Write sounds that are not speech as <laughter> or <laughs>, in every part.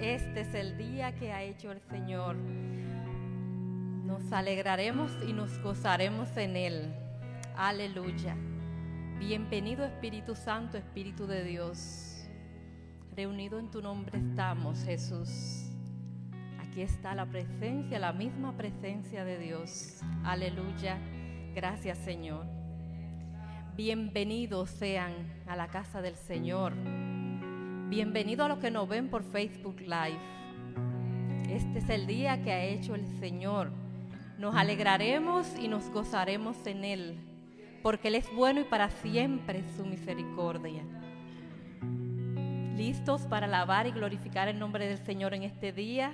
Este es el día que ha hecho el Señor. Nos alegraremos y nos gozaremos en Él. Aleluya. Bienvenido Espíritu Santo, Espíritu de Dios. Reunido en tu nombre estamos, Jesús. Aquí está la presencia, la misma presencia de Dios. Aleluya. Gracias, Señor. Bienvenidos sean a la casa del Señor. Bienvenido a los que nos ven por Facebook Live. Este es el día que ha hecho el Señor. Nos alegraremos y nos gozaremos en Él, porque Él es bueno y para siempre su misericordia. ¿Listos para alabar y glorificar el nombre del Señor en este día?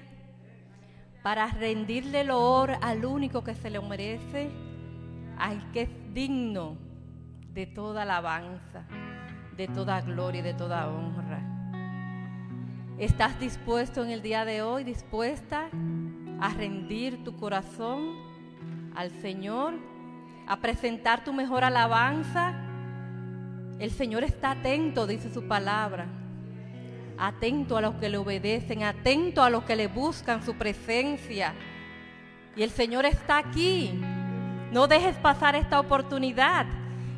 Para rendirle el honor al único que se le merece, al que es digno de toda alabanza, de toda gloria y de toda honra. ¿Estás dispuesto en el día de hoy, dispuesta a rendir tu corazón al Señor, a presentar tu mejor alabanza? El Señor está atento, dice su palabra, atento a los que le obedecen, atento a los que le buscan su presencia. Y el Señor está aquí. No dejes pasar esta oportunidad.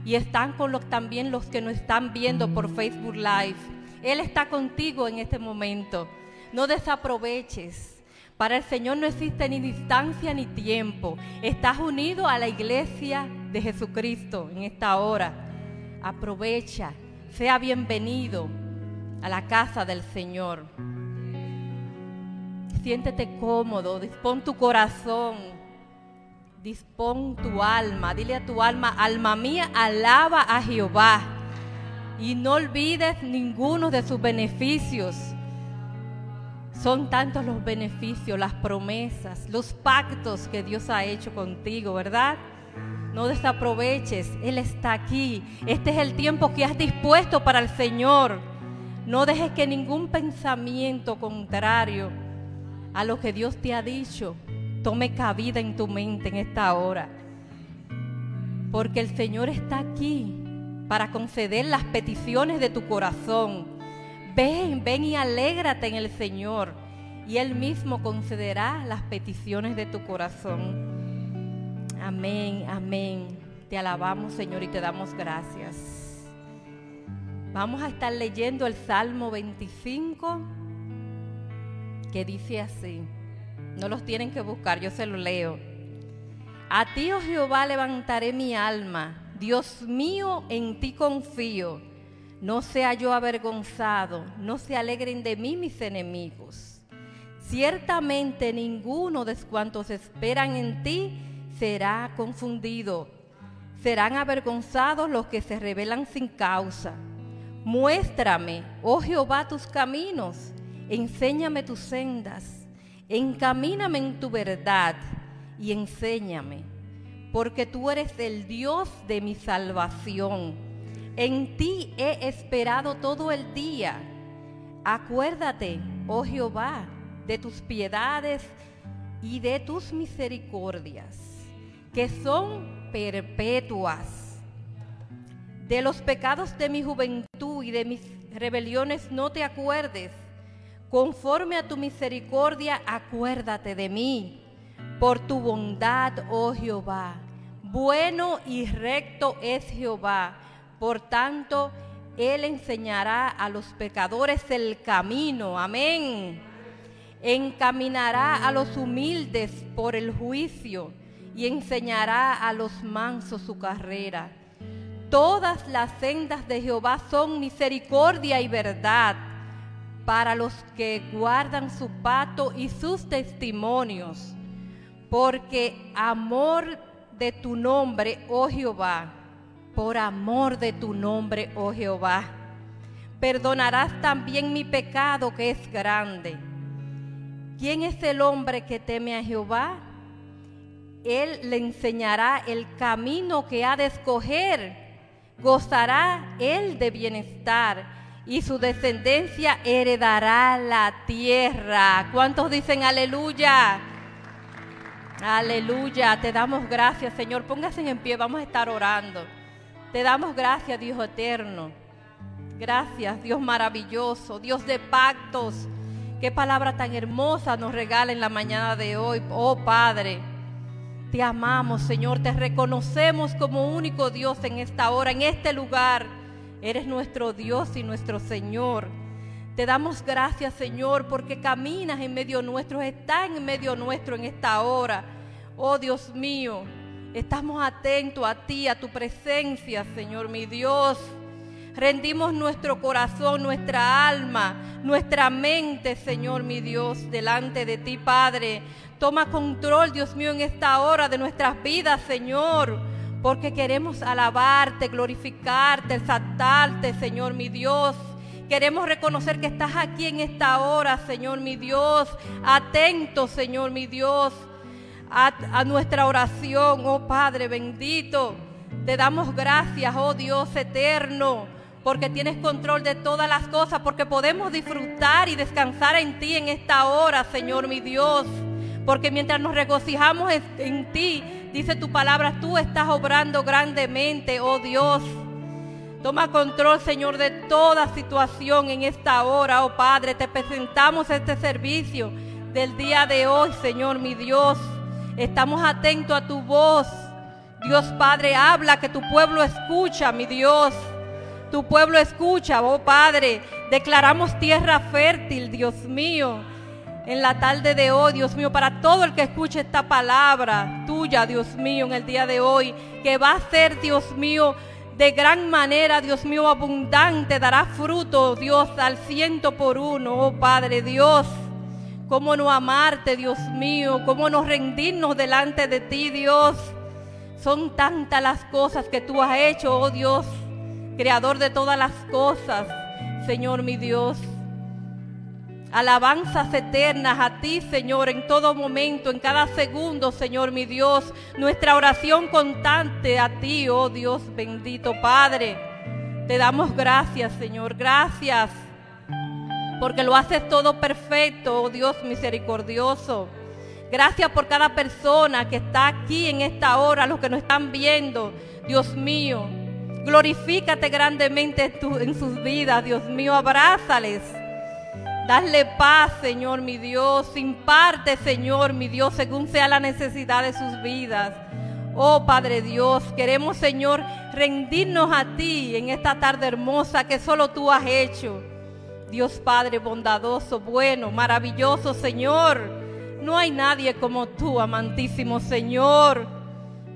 Y están con los, también los que nos están viendo por Facebook Live. Él está contigo en este momento. No desaproveches. Para el Señor no existe ni distancia ni tiempo. Estás unido a la iglesia de Jesucristo en esta hora. Aprovecha. Sea bienvenido a la casa del Señor. Siéntete cómodo, dispón tu corazón, dispón tu alma, dile a tu alma, alma mía, alaba a Jehová y no olvides ninguno de sus beneficios. Son tantos los beneficios, las promesas, los pactos que Dios ha hecho contigo, ¿verdad? No desaproveches, Él está aquí. Este es el tiempo que has dispuesto para el Señor. No dejes que ningún pensamiento contrario a lo que Dios te ha dicho tome cabida en tu mente en esta hora. Porque el Señor está aquí para conceder las peticiones de tu corazón. Ven, ven y alégrate en el Señor y Él mismo concederá las peticiones de tu corazón. Amén, amén. Te alabamos Señor y te damos gracias. Vamos a estar leyendo el Salmo 25 que dice así. No los tienen que buscar, yo se lo leo. A ti, oh Jehová, levantaré mi alma Dios mío, en ti confío. No sea yo avergonzado, no se alegren de mí mis enemigos. Ciertamente ninguno de cuantos esperan en ti será confundido. Serán avergonzados los que se rebelan sin causa. Muéstrame, oh Jehová, tus caminos, enséñame tus sendas, encamíname en tu verdad y enséñame porque tú eres el Dios de mi salvación. En ti he esperado todo el día. Acuérdate, oh Jehová, de tus piedades y de tus misericordias, que son perpetuas. De los pecados de mi juventud y de mis rebeliones no te acuerdes. Conforme a tu misericordia, acuérdate de mí. Por tu bondad, oh Jehová, bueno y recto es Jehová. Por tanto, Él enseñará a los pecadores el camino. Amén. Encaminará a los humildes por el juicio y enseñará a los mansos su carrera. Todas las sendas de Jehová son misericordia y verdad para los que guardan su pato y sus testimonios, porque amor de tu nombre, oh Jehová, por amor de tu nombre, oh Jehová. Perdonarás también mi pecado que es grande. ¿Quién es el hombre que teme a Jehová? Él le enseñará el camino que ha de escoger. Gozará él de bienestar y su descendencia heredará la tierra. ¿Cuántos dicen aleluya? Aleluya, te damos gracias, Señor. Póngase en pie, vamos a estar orando. Te damos gracias, Dios eterno. Gracias, Dios maravilloso, Dios de pactos, Qué palabra tan hermosa nos regala en la mañana de hoy, oh Padre. Te amamos, Señor, te reconocemos como único Dios en esta hora, en este lugar. Eres nuestro Dios y nuestro Señor. Te damos gracias, Señor, porque caminas en medio nuestro, estás en medio nuestro en esta hora. Oh Dios mío, estamos atentos a ti, a tu presencia, Señor, mi Dios. Rendimos nuestro corazón, nuestra alma, nuestra mente, Señor mi Dios, delante de ti, Padre. Toma control, Dios mío, en esta hora de nuestras vidas, Señor, porque queremos alabarte, glorificarte, exaltarte, Señor mi Dios. Queremos reconocer que estás aquí en esta hora, Señor mi Dios. Atento, Señor mi Dios, a, a nuestra oración, oh Padre bendito. Te damos gracias, oh Dios eterno porque tienes control de todas las cosas, porque podemos disfrutar y descansar en ti en esta hora, Señor mi Dios. Porque mientras nos regocijamos en ti, dice tu palabra, tú estás obrando grandemente, oh Dios. Toma control, Señor, de toda situación en esta hora, oh Padre. Te presentamos este servicio del día de hoy, Señor, mi Dios. Estamos atentos a tu voz. Dios Padre, habla que tu pueblo escucha, mi Dios. Tu pueblo escucha, oh Padre. Declaramos tierra fértil, Dios mío. En la tarde de hoy, Dios mío, para todo el que escuche esta palabra tuya, Dios mío, en el día de hoy, que va a ser, Dios mío, de gran manera, Dios mío, abundante, dará fruto, Dios, al ciento por uno, oh Padre Dios. Cómo no amarte, Dios mío, cómo no rendirnos delante de ti, Dios. Son tantas las cosas que tú has hecho, oh Dios creador de todas las cosas, Señor mi Dios. Alabanzas eternas a ti, Señor, en todo momento, en cada segundo, Señor mi Dios. Nuestra oración constante a ti, oh Dios bendito Padre. Te damos gracias, Señor, gracias. Porque lo haces todo perfecto, oh Dios misericordioso. Gracias por cada persona que está aquí en esta hora, los que nos están viendo, Dios mío. Glorifícate grandemente en, sus vidas, Dios mío, abrázales. Dale paz, Señor, mi Dios. Imparte, Señor, mi Dios, según sea la necesidad de sus vidas. Oh Padre Dios, queremos, Señor, rendirnos a ti en esta tarde hermosa que solo tú has hecho. Dios Padre bondadoso, bueno, maravilloso, Señor. No hay nadie como tú, amantísimo Señor.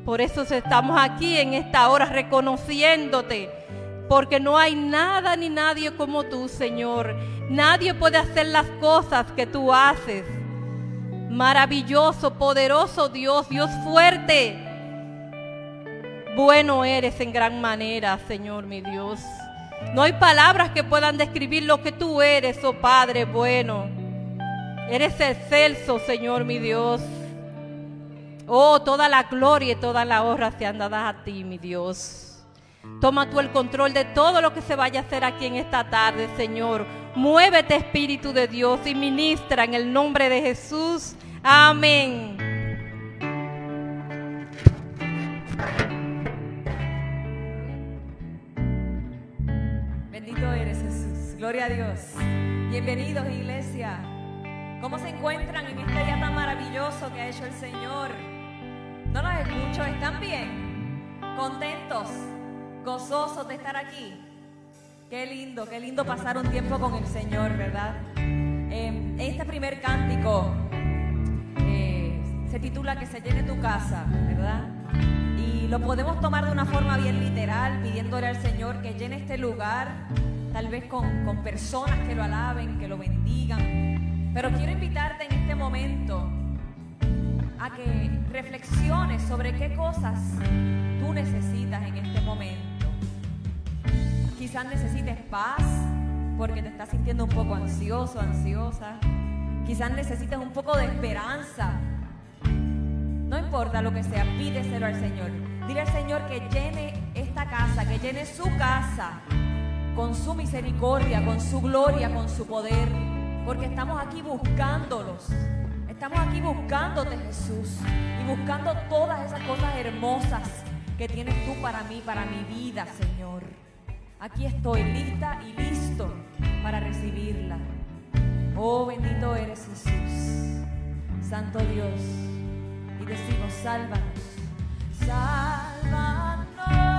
Por eso estamos aquí en esta hora reconociéndote, porque no hay nada ni nadie como tú, Señor. Nadie puede hacer las cosas que tú haces. Maravilloso, poderoso Dios, Dios fuerte. Bueno eres en gran manera, Señor mi Dios. No hay palabras que puedan describir lo que tú eres, oh Padre bueno. Eres excelso, Señor mi Dios. Oh, toda la gloria y toda la honra sean dadas a ti, mi Dios. Toma tú el control de todo lo que se vaya a hacer aquí en esta tarde, Señor. Muévete, Espíritu de Dios, y ministra en el nombre de Jesús. Amén. Bendito eres Jesús. Gloria a Dios. Bienvenidos, iglesia. ¿Cómo se encuentran en este día tan maravilloso que ha hecho el Señor? No los escucho, ¿están bien? ¿Contentos? ¿Gozosos de estar aquí? Qué lindo, qué lindo pasar un tiempo con el Señor, ¿verdad? Eh, este primer cántico eh, se titula Que se llene tu casa, ¿verdad? Y lo podemos tomar de una forma bien literal, pidiéndole al Señor que llene este lugar, tal vez con, con personas que lo alaben, que lo bendigan. Pero quiero invitarte en este momento a que reflexiones sobre qué cosas tú necesitas en este momento. Quizás necesites paz porque te estás sintiendo un poco ansioso, ansiosa. Quizás necesites un poco de esperanza. No importa lo que sea, pídeselo al Señor. Dile al Señor que llene esta casa, que llene su casa con su misericordia, con su gloria, con su poder, porque estamos aquí buscándolos. Estamos aquí buscándote, Jesús, y buscando todas esas cosas hermosas que tienes tú para mí, para mi vida, Señor. Aquí estoy lista y listo para recibirla. Oh, bendito eres Jesús, Santo Dios. Y decimos, sálvanos, sálvanos.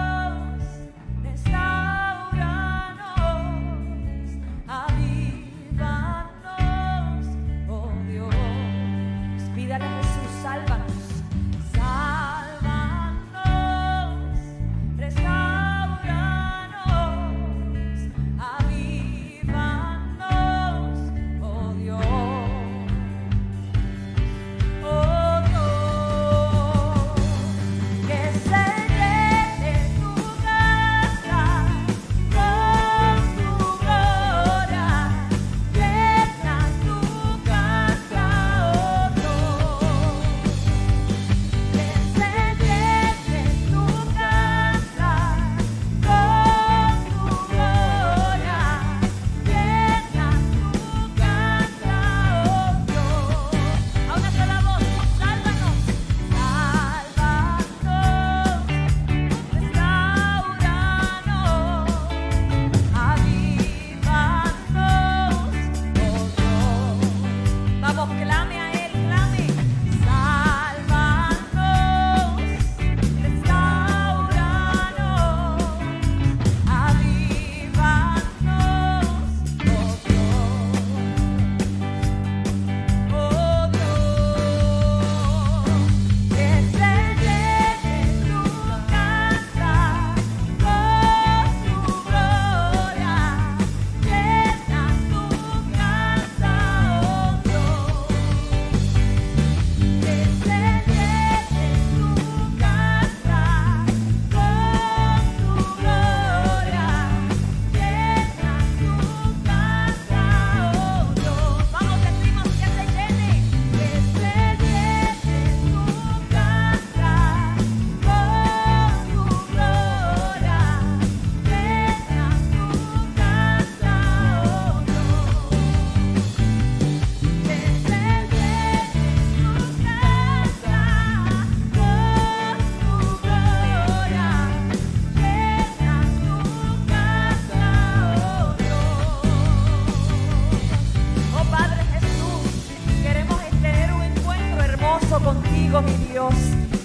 Dios.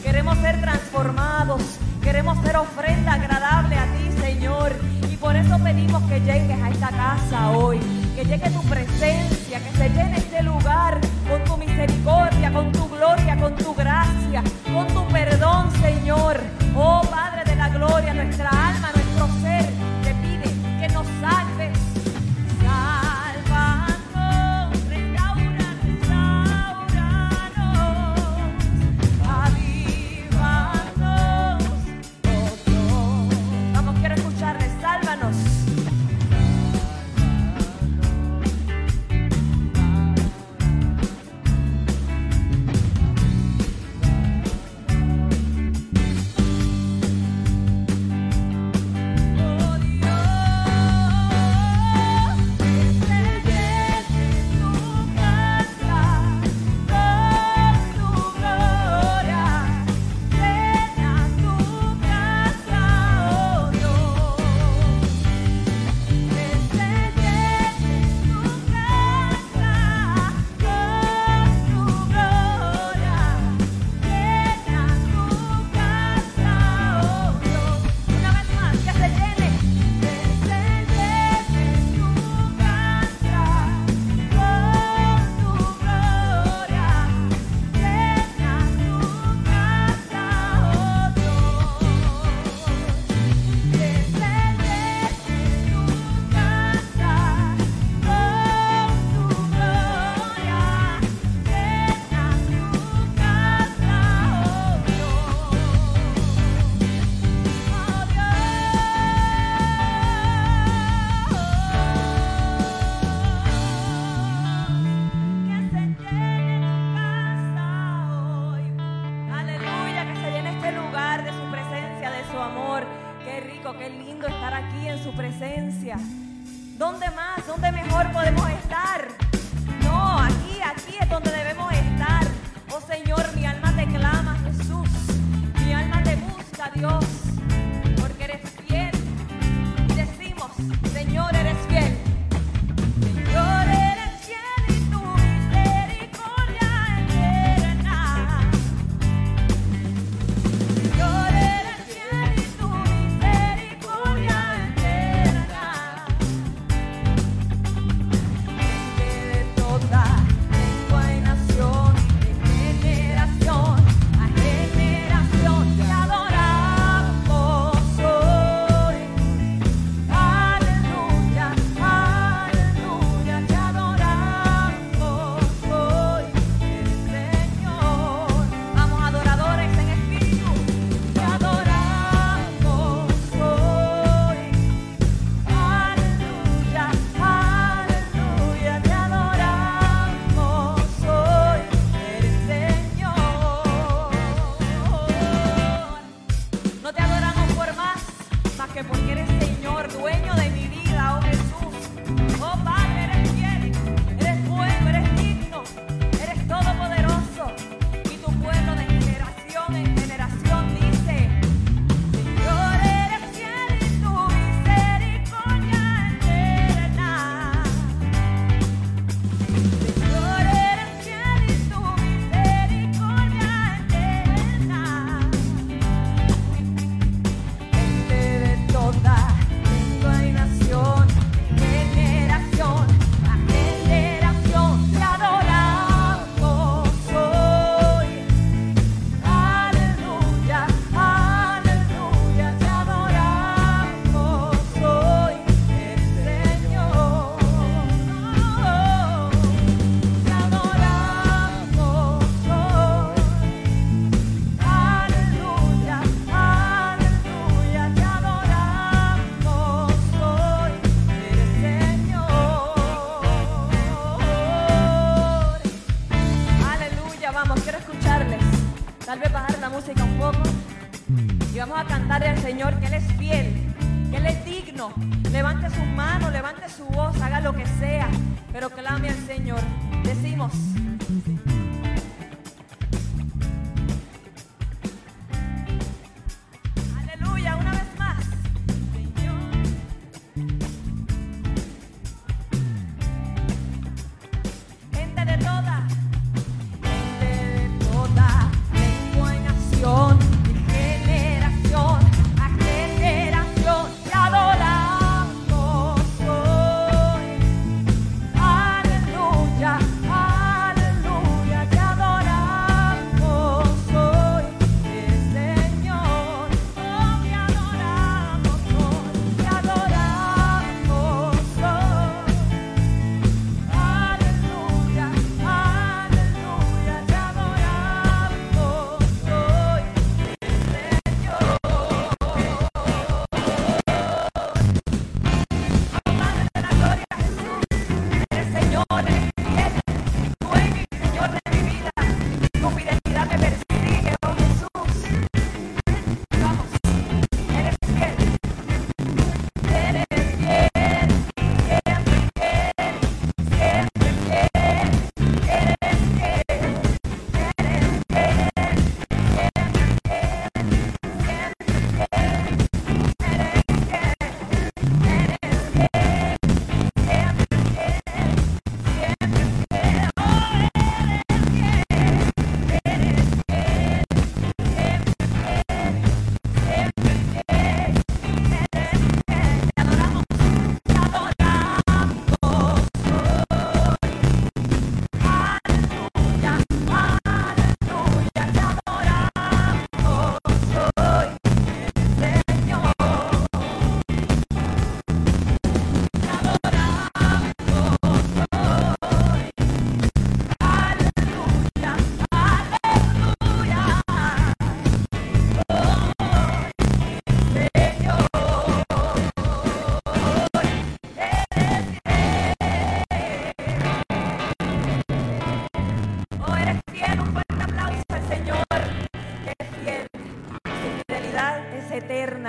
Queremos ser transformados, queremos ser ofrenda agradable a ti, Señor. Y por eso pedimos que llegues a esta casa hoy, que llegue tu presencia, que se llene este lugar con tu misericordia, con tu gloria, con tu gracia, con tu perdón, Señor. Oh Padre de la gloria, nuestra alma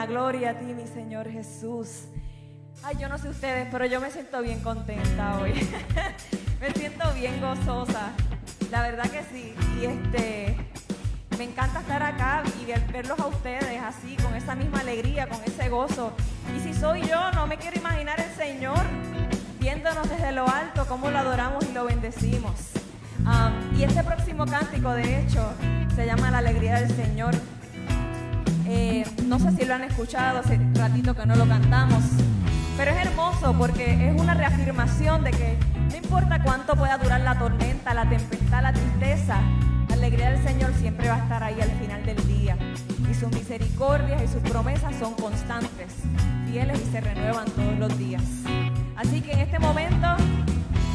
Gloria a ti, mi Señor Jesús. Ay, yo no sé ustedes, pero yo me siento bien contenta hoy. <laughs> me siento bien gozosa. La verdad que sí. Y este, me encanta estar acá y ver- verlos a ustedes así, con esa misma alegría, con ese gozo. Y si soy yo, no me quiero imaginar el Señor viéndonos desde lo alto, cómo lo adoramos y lo bendecimos. Am, y este próximo cántico, de hecho, se llama La alegría del Señor. Eh, no sé si lo han escuchado, hace ratito que no lo cantamos, pero es hermoso porque es una reafirmación de que no importa cuánto pueda durar la tormenta, la tempestad, la tristeza, la alegría del Señor siempre va a estar ahí al final del día. Y sus misericordias y sus promesas son constantes, fieles y se renuevan todos los días. Así que en este momento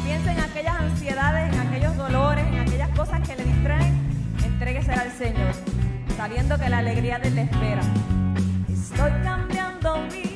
piensa en aquellas ansiedades, en aquellos dolores, en aquellas cosas que le distraen, entréguese al Señor, sabiendo que la alegría de Él le espera. Estoy cambiando mis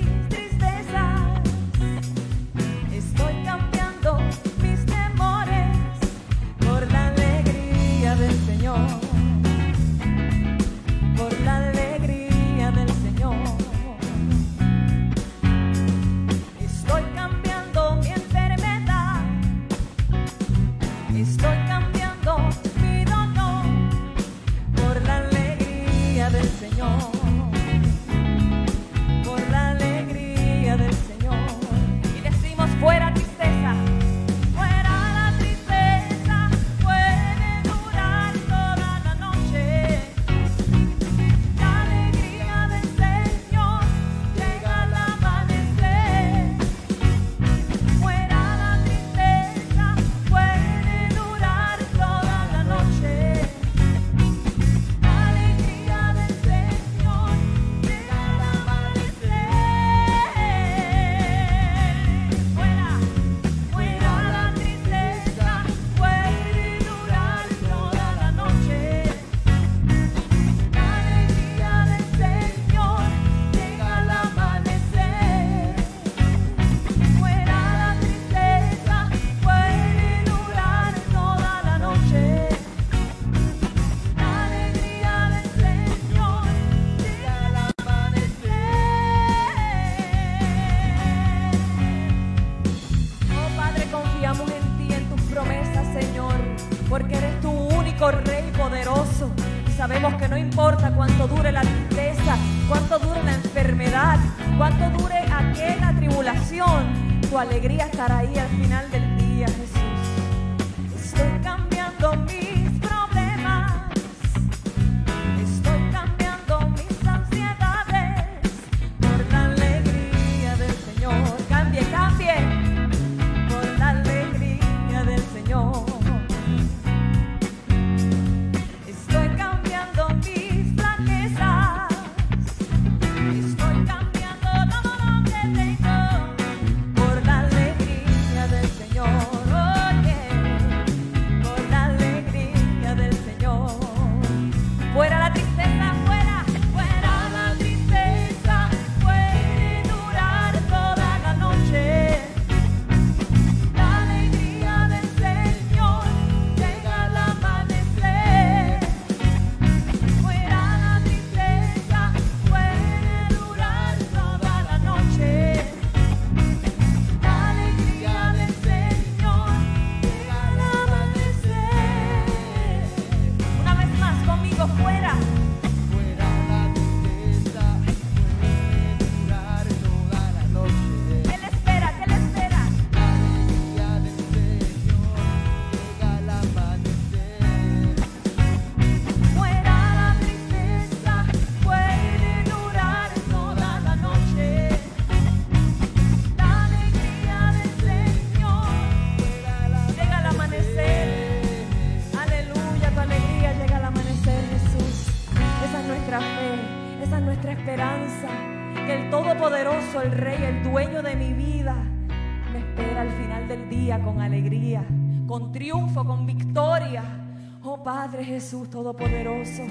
Jesús Todopoderoso.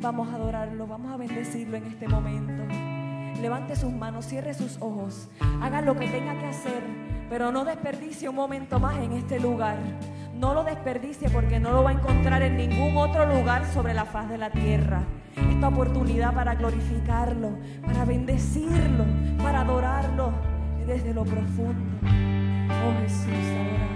Vamos a adorarlo, vamos a bendecirlo en este momento. Levante sus manos, cierre sus ojos, haga lo que tenga que hacer, pero no desperdicie un momento más en este lugar. No lo desperdicie porque no lo va a encontrar en ningún otro lugar sobre la faz de la tierra. Esta oportunidad para glorificarlo, para bendecirlo, para adorarlo desde lo profundo. Oh Jesús, adoramos.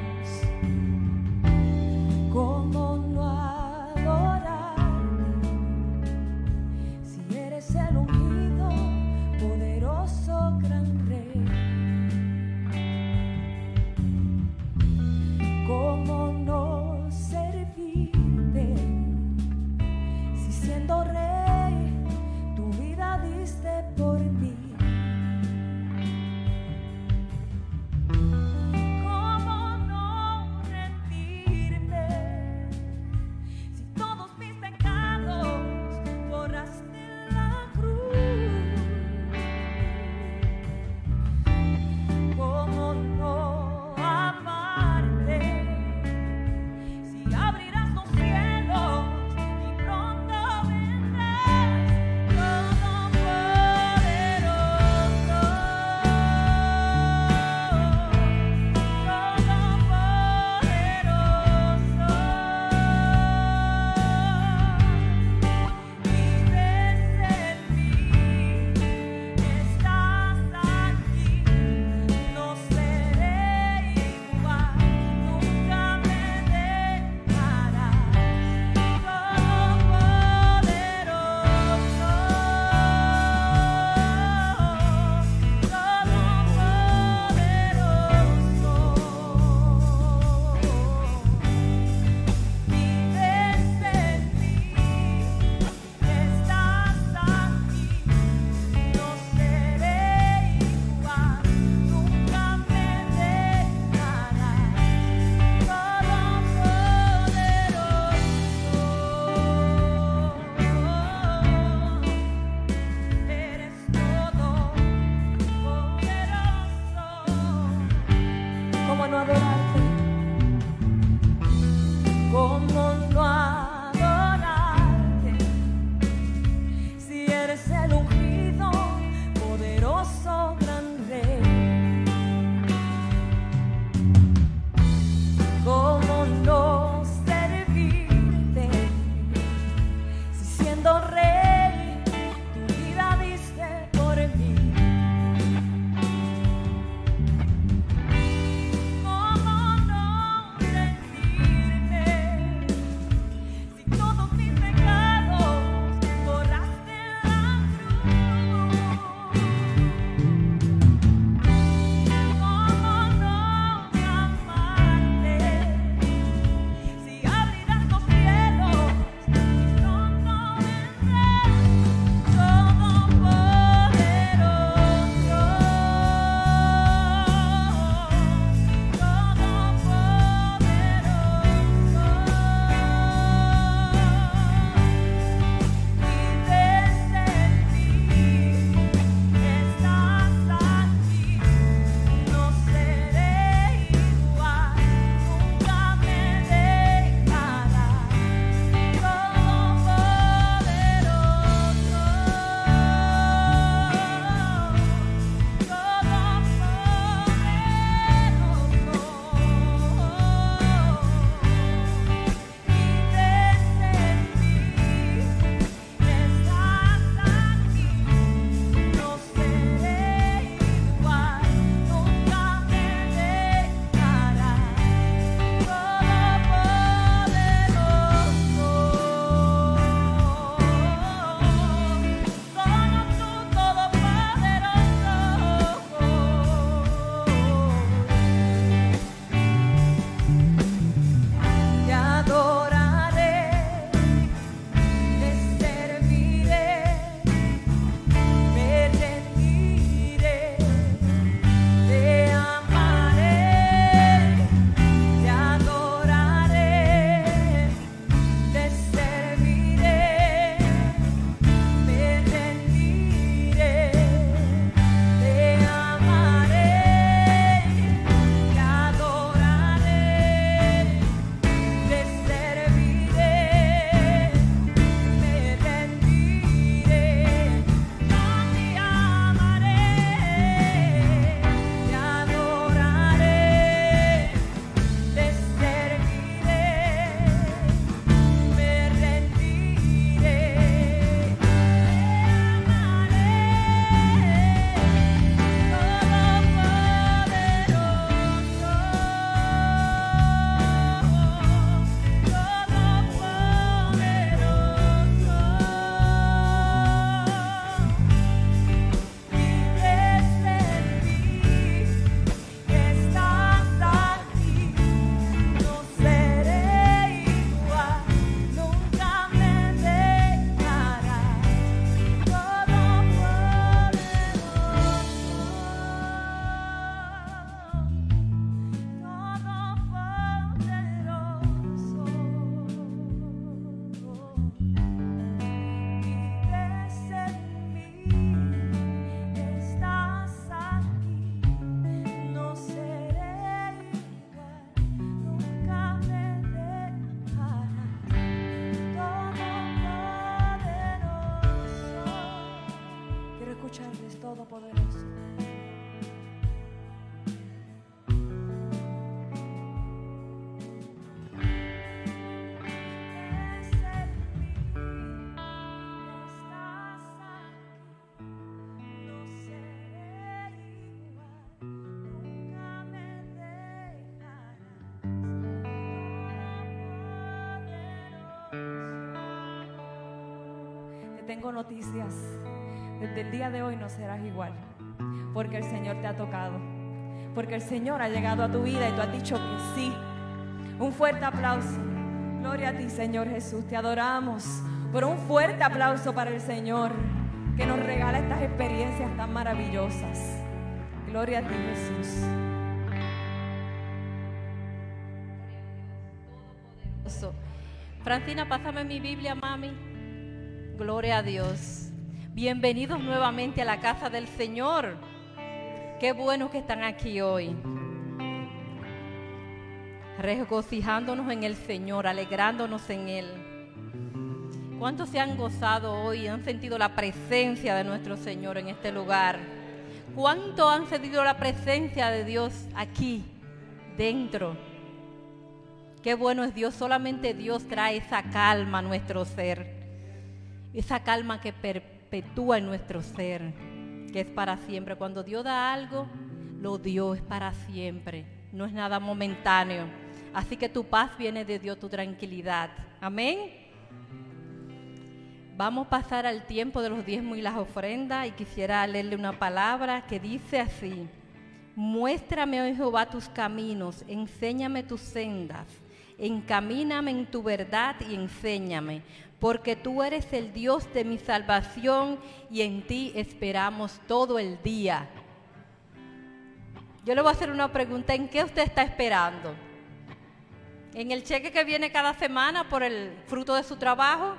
Tengo noticias. Desde el día de hoy no serás igual, porque el Señor te ha tocado, porque el Señor ha llegado a tu vida y tú has dicho que sí. Un fuerte aplauso. Gloria a ti, Señor Jesús. Te adoramos. Por un fuerte aplauso para el Señor que nos regala estas experiencias tan maravillosas. Gloria a ti, Jesús. Francina, pásame mi Biblia, mami. Gloria a Dios. Bienvenidos nuevamente a la casa del Señor. Qué bueno que están aquí hoy. Regocijándonos en el Señor, alegrándonos en Él. ¿Cuántos se han gozado hoy, han sentido la presencia de nuestro Señor en este lugar? ¿Cuánto han sentido la presencia de Dios aquí, dentro? Qué bueno es Dios, solamente Dios trae esa calma a nuestro ser, esa calma que perpetúa en nuestro ser, que es para siempre. Cuando Dios da algo, lo dio es para siempre, no es nada momentáneo. Así que tu paz viene de Dios, tu tranquilidad. Amén. Vamos a pasar al tiempo de los diezmos y las ofrendas y quisiera leerle una palabra que dice así. Muéstrame, oh Jehová, tus caminos, enséñame tus sendas encamíname en tu verdad y enséñame, porque tú eres el Dios de mi salvación y en ti esperamos todo el día. Yo le voy a hacer una pregunta, ¿en qué usted está esperando? ¿En el cheque que viene cada semana por el fruto de su trabajo?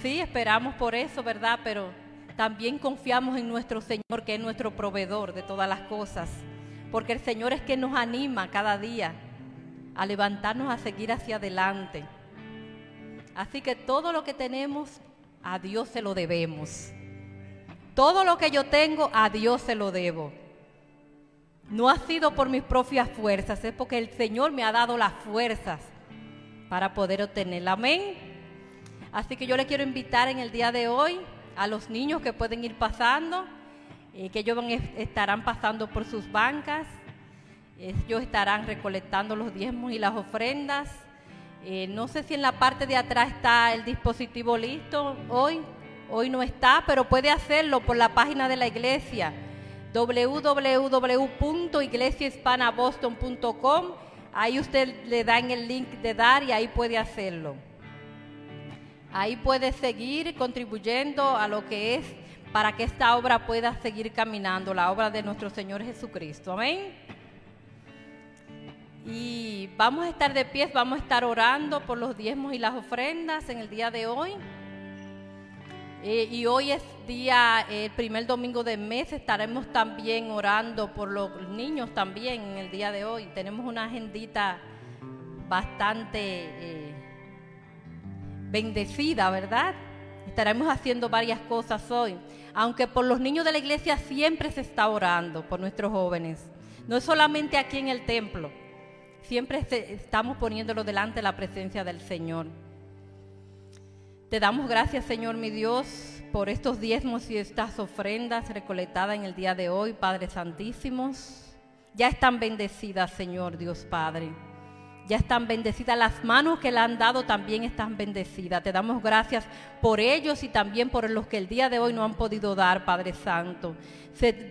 Sí, esperamos por eso, ¿verdad? Pero también confiamos en nuestro Señor, que es nuestro proveedor de todas las cosas, porque el Señor es quien nos anima cada día a levantarnos a seguir hacia adelante. Así que todo lo que tenemos, a Dios se lo debemos. Todo lo que yo tengo, a Dios se lo debo. No ha sido por mis propias fuerzas, es porque el Señor me ha dado las fuerzas para poder obtenerla. Amén. Así que yo le quiero invitar en el día de hoy a los niños que pueden ir pasando, eh, que ellos estarán pasando por sus bancas. Ellos estarán recolectando los diezmos y las ofrendas. Eh, no sé si en la parte de atrás está el dispositivo listo hoy. Hoy no está, pero puede hacerlo por la página de la iglesia www.iglesiahispanaboston.com. Ahí usted le da en el link de dar y ahí puede hacerlo. Ahí puede seguir contribuyendo a lo que es para que esta obra pueda seguir caminando, la obra de nuestro Señor Jesucristo. Amén. Y vamos a estar de pie, vamos a estar orando por los diezmos y las ofrendas en el día de hoy. Eh, y hoy es día, el primer domingo del mes, estaremos también orando por los niños también en el día de hoy. Tenemos una agendita bastante eh, bendecida, ¿verdad? Estaremos haciendo varias cosas hoy. Aunque por los niños de la iglesia siempre se está orando, por nuestros jóvenes. No es solamente aquí en el templo Siempre estamos poniéndolo delante de la presencia del Señor. Te damos gracias, Señor mi Dios, por estos diezmos y estas ofrendas recolectadas en el día de hoy, Padre Santísimos. Ya están bendecidas, Señor Dios Padre ya están bendecidas. Las manos que le han dado también están bendecidas. Te damos gracias por ellos y también por los que el día de hoy no han podido dar, Padre Santo.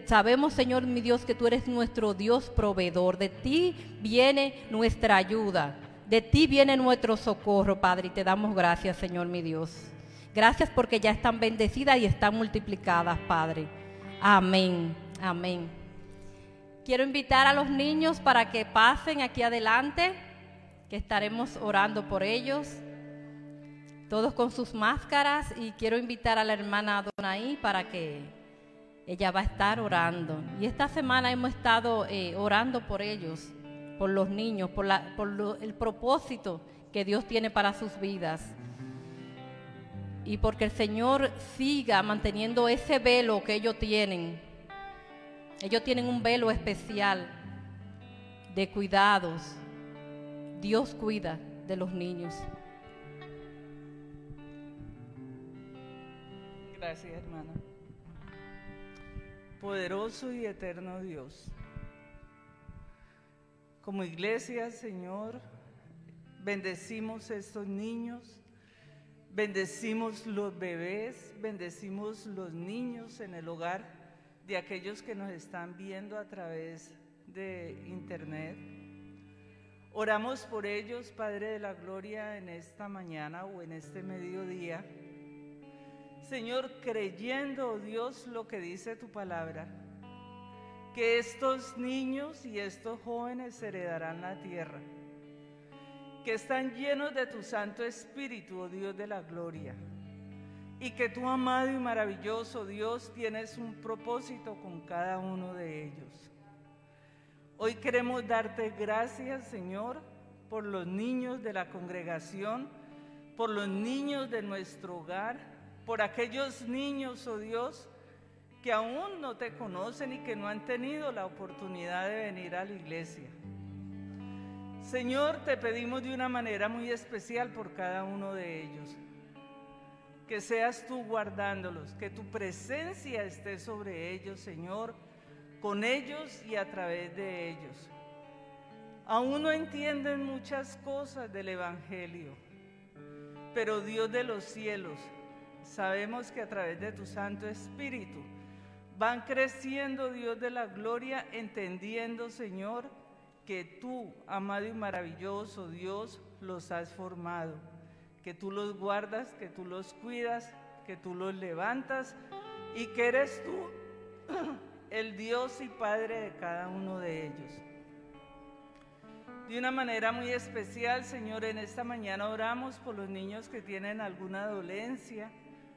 Sabemos, Señor mi Dios, que tú eres nuestro Dios proveedor. De ti viene nuestra ayuda. De ti viene nuestro socorro, Padre. Y te damos gracias, Señor mi Dios. Gracias porque ya están bendecidas y están multiplicadas, Padre. Amén. Amén. Quiero invitar a los niños para que pasen aquí adelante que estaremos orando por ellos, todos con sus máscaras y quiero invitar a la hermana Donaí para que ella va a estar orando. Y esta semana hemos estado eh, orando por ellos, por los niños, por, la, por el propósito que Dios tiene para sus vidas. Y porque el Señor siga manteniendo ese velo que ellos tienen. Ellos tienen un velo especial de cuidados, Dios cuida de los niños. Gracias, hermana. Poderoso y eterno Dios. Como iglesia, Señor, bendecimos estos niños, Bendecimos los bebés, bendecimos los niños en el hogar de aquellos que nos están viendo a través de internet. Oramos por ellos, Padre de la Gloria, en esta mañana o en este mediodía. Señor, creyendo, oh Dios, lo que dice tu palabra, que estos niños y estos jóvenes heredarán la tierra, que están llenos de tu Santo Espíritu, oh Dios de la Gloria, y que tú, amado y maravilloso Dios, tienes un propósito con cada uno de ellos. Hoy queremos darte gracias, Señor, por los niños de la congregación, por los niños de nuestro hogar, por aquellos niños, oh Dios, que aún no te conocen y que no han tenido la oportunidad de venir a la iglesia. Señor, te pedimos de una manera muy especial por cada uno de ellos. Que seas tú guardándolos, que tu presencia esté sobre ellos, Señor, con ellos y a través de ellos. Aún no entienden muchas cosas del Evangelio, pero Dios de los cielos, sabemos que a través de tu Santo Espíritu van creciendo, Dios de la gloria, entendiendo, Señor, que tú, amado y maravilloso Dios, los has formado, que tú los guardas, que tú los cuidas, que tú los levantas y que eres tú <clears throat> el Dios y Padre de cada uno de ellos. De una manera muy especial, Señor, en esta mañana oramos por los niños que tienen alguna dolencia,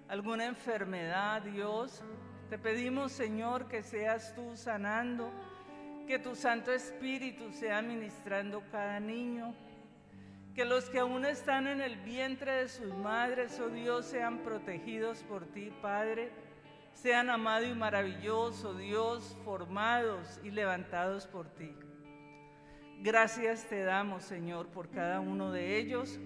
alguna enfermedad, Dios. Te pedimos, Señor, que seas tú sanando, que tu Santo Espíritu sea ministrando cada niño, que los que aún están en el vientre de sus madres, oh Dios, sean protegidos por ti, Padre, sean amados y maravilloso, Dios, formados y levantados por ti. Gracias te damos, Señor, por cada uno de ellos.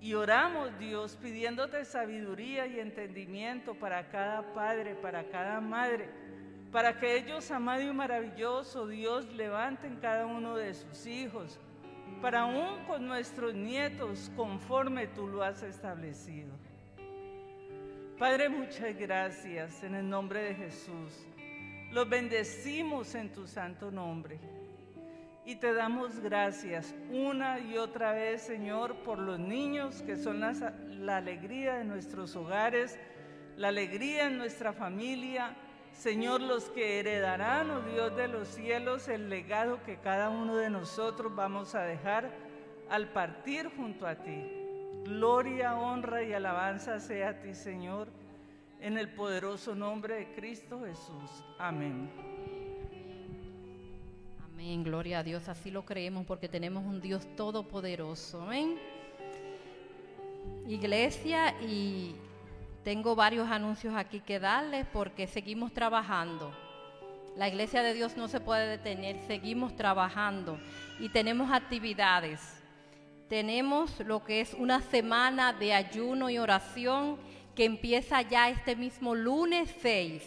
Y oramos, Dios, pidiéndote sabiduría y entendimiento para cada padre, para cada madre, para que ellos, amado y maravilloso Dios, levanten cada uno de sus hijos, para aún con nuestros nietos, conforme tú lo has establecido. Padre, muchas gracias en el nombre de Jesús. Los bendecimos en tu santo nombre. Y te damos gracias una y otra vez, Señor, por los niños que son la, alegría de nuestros hogares, la alegría en nuestra familia. Señor, los que heredarán, oh Dios de los cielos, el legado que cada uno de nosotros vamos a dejar al partir junto a ti. Gloria, honra y alabanza sea a ti, Señor, en el poderoso nombre de Cristo Jesús. Amén. Amén, gloria a Dios, así lo creemos porque tenemos un Dios todopoderoso. Amén. Iglesia, y tengo varios anuncios aquí que darles porque seguimos trabajando. La iglesia de Dios no se puede detener, seguimos trabajando y tenemos actividades. Tenemos lo que es una semana de ayuno y oración que empieza ya este mismo lunes 6.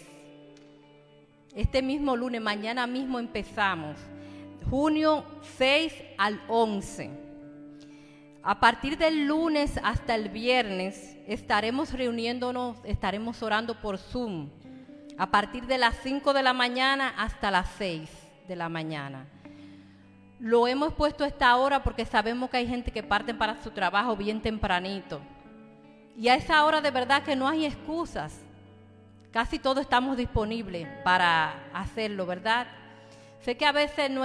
Este mismo lunes, mañana mismo empezamos junio 6 al 11. A partir del lunes hasta el viernes estaremos reuniéndonos, estaremos orando por Zoom. A partir de las 5 de la mañana hasta las 6 de la mañana. Lo hemos puesto esta hora porque sabemos que hay gente que parte para su trabajo bien tempranito. Y a esa hora de verdad que no hay excusas. Casi todos estamos disponibles para hacerlo, ¿verdad? Sé que a veces en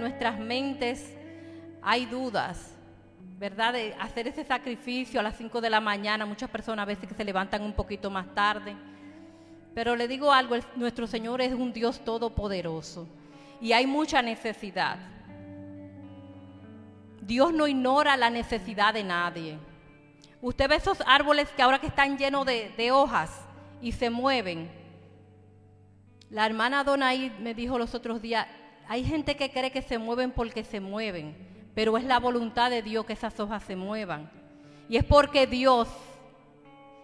nuestras mentes hay dudas, ¿verdad? De hacer ese sacrificio a las 5 de la mañana. Muchas personas a veces que se levantan un poquito más tarde. Pero le digo algo, nuestro Señor es un Dios todopoderoso y hay mucha necesidad. Dios no ignora la necesidad de nadie. Usted ve esos árboles que ahora que están llenos de, hojas y se mueven. La hermana Donaí me dijo los otros días, hay gente que cree que se mueven porque se mueven, pero es la voluntad de Dios que esas hojas se muevan. Y es porque Dios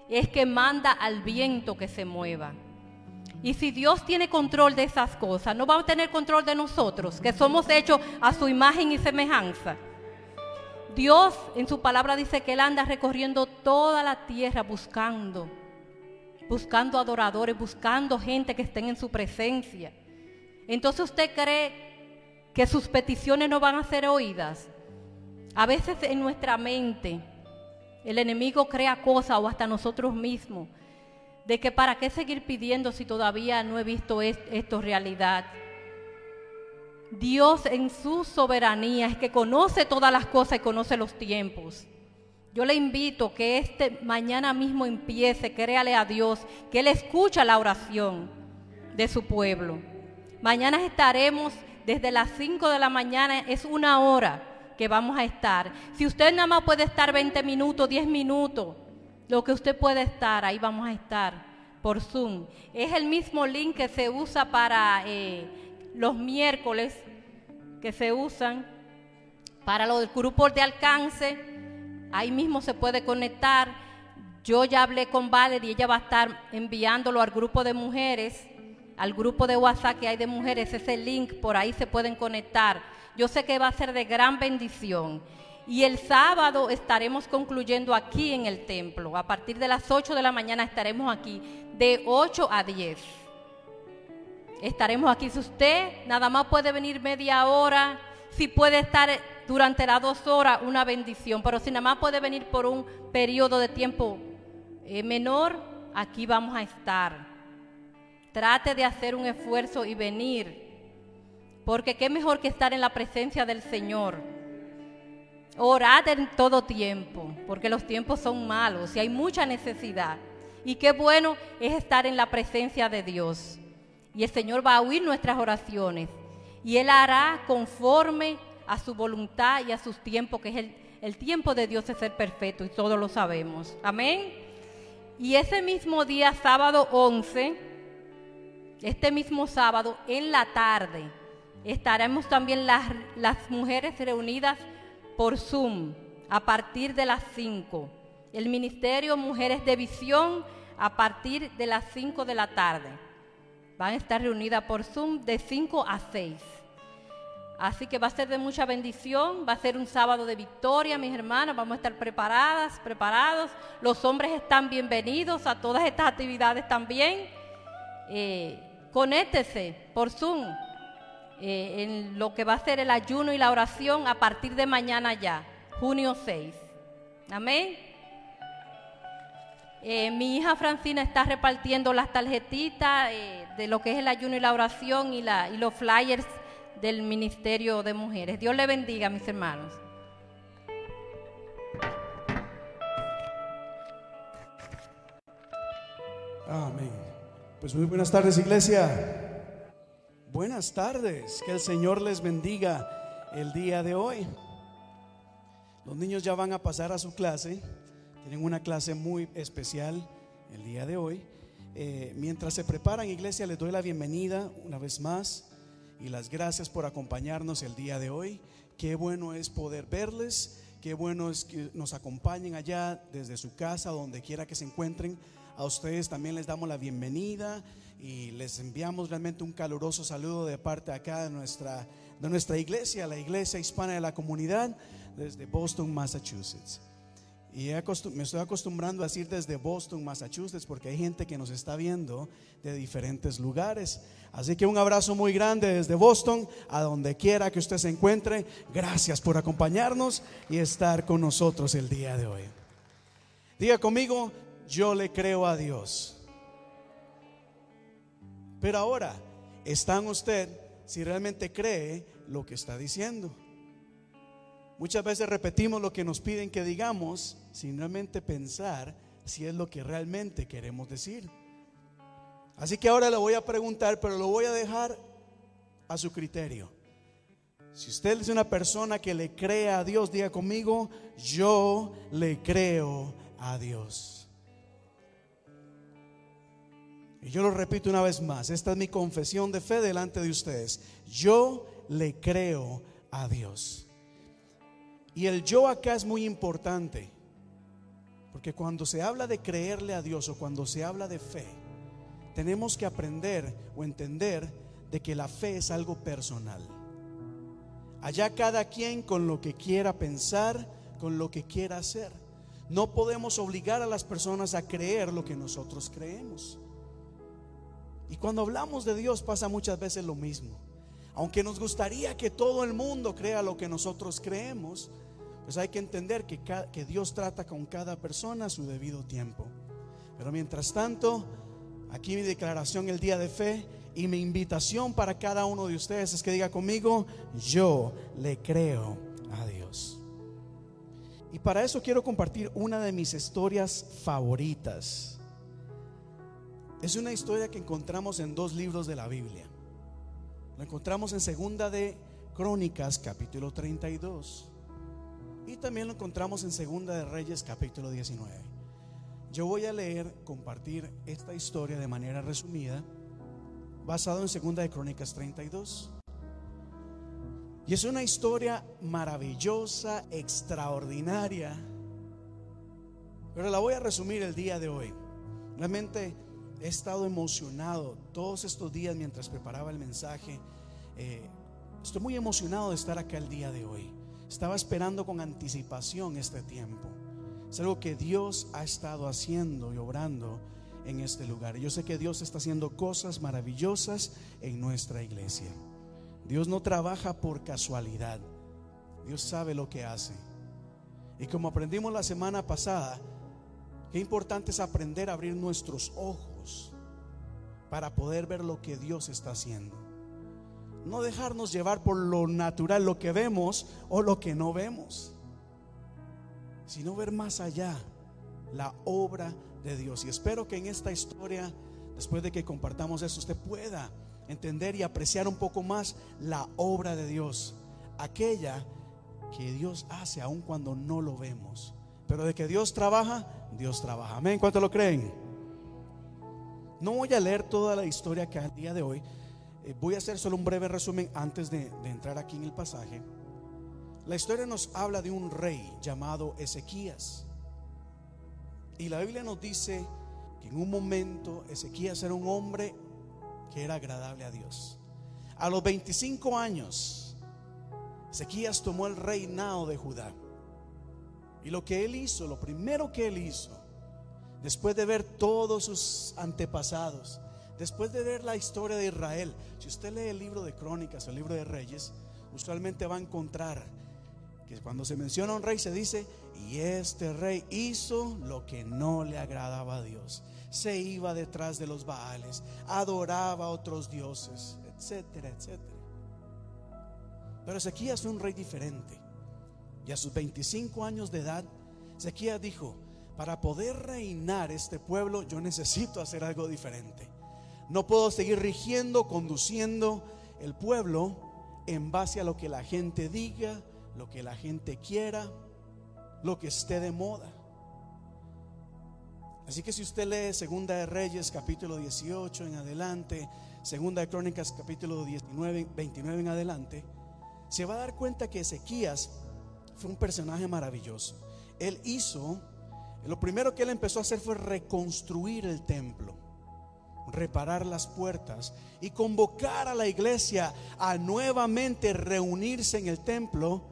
es que manda al viento que se mueva. Y si Dios tiene control de esas cosas, no va a tener control de nosotros, que somos hechos a su imagen y semejanza. Dios en su palabra dice que Él anda recorriendo toda la tierra buscando, buscando adoradores, buscando gente que estén en su presencia. Entonces usted cree que sus peticiones no van a ser oídas. A veces en nuestra mente el enemigo crea cosas o hasta nosotros mismos de que para qué seguir pidiendo si todavía no he visto esto realidad. Dios en su soberanía es que conoce todas las cosas y conoce los tiempos. Yo le invito que este mañana mismo empiece, créale a Dios, que Él escucha la oración de su pueblo. Mañana estaremos desde las 5 de la mañana, es una hora que vamos a estar. Si usted nada más puede estar 20 minutos, 10 minutos, lo que usted puede estar, ahí vamos a estar por Zoom. Es el mismo link que se usa para... Eh, los miércoles que se usan para los grupos de alcance. Ahí mismo se puede conectar. Yo ya hablé con Valerie ella va a estar enviándolo al grupo de mujeres, al grupo de WhatsApp que hay de mujeres, ese link, por ahí se pueden conectar. Yo sé que va a ser de gran bendición. Y el sábado estaremos concluyendo aquí en el templo. A partir de las 8 de la mañana estaremos aquí, de 8 a 10 estaremos aquí. Si usted nada más puede venir media hora, si puede estar durante las dos horas, una bendición. Pero si nada más puede venir por un periodo de tiempo eh, menor, aquí vamos a estar. Trate de hacer un esfuerzo y venir. Porque qué mejor que estar en la presencia del Señor. Orad en todo tiempo, porque los tiempos son malos y hay mucha necesidad. Y qué bueno es estar en la presencia de Dios. Y el Señor va a oír nuestras oraciones. Y Él hará conforme a su voluntad y a sus tiempos, que es el, el tiempo de Dios es ser perfecto y todos lo sabemos. Amén. Y ese mismo día, sábado 11, este mismo sábado, en la tarde, estaremos también las, las mujeres reunidas por Zoom a partir de las 5. El Ministerio Mujeres de Visión a partir de las 5 de la tarde. Van a estar reunidas por Zoom de 5 a 6. Así que va a ser de mucha bendición, va a ser un sábado de victoria, mis hermanas, vamos a estar preparadas, preparados. Los hombres están bienvenidos a todas estas actividades también. Eh, conéctese por Zoom eh, en lo que va a ser el ayuno y la oración a partir de mañana ya, junio 6. Amén. Eh, mi hija Francina está repartiendo las tarjetitas eh, de lo que es el ayuno y la oración y, la, y los flyers del Ministerio de Mujeres. Dios le bendiga, mis hermanos. Amén. Pues muy buenas tardes, iglesia. Buenas tardes. Que el Señor les bendiga el día de hoy. Los niños ya van a pasar a su clase. Tienen una clase muy especial el día de hoy. Eh, mientras se preparan, iglesia, les doy la bienvenida una vez más y las gracias por acompañarnos el día de hoy. Qué bueno es poder verles, qué bueno es que nos acompañen allá desde su casa, donde quiera que se encuentren. A ustedes también les damos la bienvenida y les enviamos realmente un caluroso saludo de parte acá de nuestra, de nuestra iglesia, la iglesia hispana de la comunidad, desde Boston, Massachusetts. Y me estoy acostumbrando a decir desde Boston, Massachusetts, porque hay gente que nos está viendo de diferentes lugares. Así que un abrazo muy grande desde Boston, a donde quiera que usted se encuentre. Gracias por acompañarnos y estar con nosotros el día de hoy. Diga conmigo, yo le creo a Dios. Pero ahora, ¿está en usted si realmente cree lo que está diciendo? Muchas veces repetimos lo que nos piden que digamos sin realmente pensar si es lo que realmente queremos decir. Así que ahora le voy a preguntar, pero lo voy a dejar a su criterio. Si usted es una persona que le cree a Dios, diga conmigo, yo le creo a Dios. Y yo lo repito una vez más, esta es mi confesión de fe delante de ustedes. Yo le creo a Dios. Y el yo acá es muy importante. Porque cuando se habla de creerle a Dios o cuando se habla de fe, tenemos que aprender o entender de que la fe es algo personal. Allá cada quien con lo que quiera pensar, con lo que quiera hacer. No podemos obligar a las personas a creer lo que nosotros creemos. Y cuando hablamos de Dios pasa muchas veces lo mismo. Aunque nos gustaría que todo el mundo crea lo que nosotros creemos, pues hay que entender que, Dios trata con cada persona a su debido tiempo. Pero mientras tanto, aquí mi declaración el día de fe y mi invitación para cada uno de ustedes es que diga conmigo, yo le creo a Dios. Y para eso quiero compartir una de mis historias favoritas. Es una historia que encontramos en dos libros de la Biblia. Lo encontramos en Segunda de Crónicas, capítulo 32. Y también lo encontramos en Segunda de Reyes, capítulo 19. Yo voy a leer, compartir esta historia de manera resumida, basado en Segunda de Crónicas 32. Y es una historia maravillosa, extraordinaria. Pero la voy a resumir el día de hoy. Realmente he estado emocionado todos estos días mientras preparaba el mensaje. Eh, estoy muy emocionado de estar acá el día de hoy. Estaba esperando con anticipación este tiempo. Es algo que Dios ha estado haciendo y obrando en este lugar. Yo sé que Dios está haciendo cosas maravillosas en nuestra iglesia. Dios no trabaja por casualidad. Dios sabe lo que hace. Y como aprendimos la semana pasada, qué importante es aprender a abrir nuestros ojos para poder ver lo que Dios está haciendo. No dejarnos llevar por lo natural, lo que vemos o lo que no vemos, sino ver más allá la obra de Dios. Y espero que en esta historia, después de que compartamos eso, usted pueda entender y apreciar un poco más la obra de Dios, aquella que Dios hace aun cuando no lo vemos. Pero de que Dios trabaja, Dios trabaja. Amén. ¿Cuánto lo creen? No voy a leer toda la historia que al día de hoy, voy a hacer solo un breve resumen antes de, de entrar aquí en el pasaje. La historia nos habla de un rey llamado Ezequías. Y la Biblia nos dice que en un momento Ezequías era un hombre que era agradable a Dios. A los 25 años, Ezequías tomó el reinado de Judá. Y lo que él hizo, lo primero que él hizo, después de ver todos sus antepasados, Después de ver la historia de Israel, si usted lee el libro de Crónicas, el libro de Reyes, usualmente va a encontrar que cuando se menciona un rey se dice, y este rey hizo lo que no le agradaba a Dios. Se iba detrás de los Baales, adoraba a otros dioses, etcétera, etcétera. Pero Ezequías fue un rey diferente. Y a sus 25 años de edad, Ezequías dijo, para poder reinar este pueblo yo necesito hacer algo diferente. No puedo seguir rigiendo, conduciendo el pueblo en base a lo que la gente diga, lo que la gente quiera, lo que esté de moda. Así que si usted lee Segunda de Reyes capítulo 18 en adelante, Segunda de Crónicas capítulo 19, 29 en adelante, se va a dar cuenta que Ezequías fue un personaje maravilloso. Él hizo, lo primero que él empezó a hacer fue reconstruir el templo reparar las puertas y convocar a la iglesia a nuevamente reunirse en el templo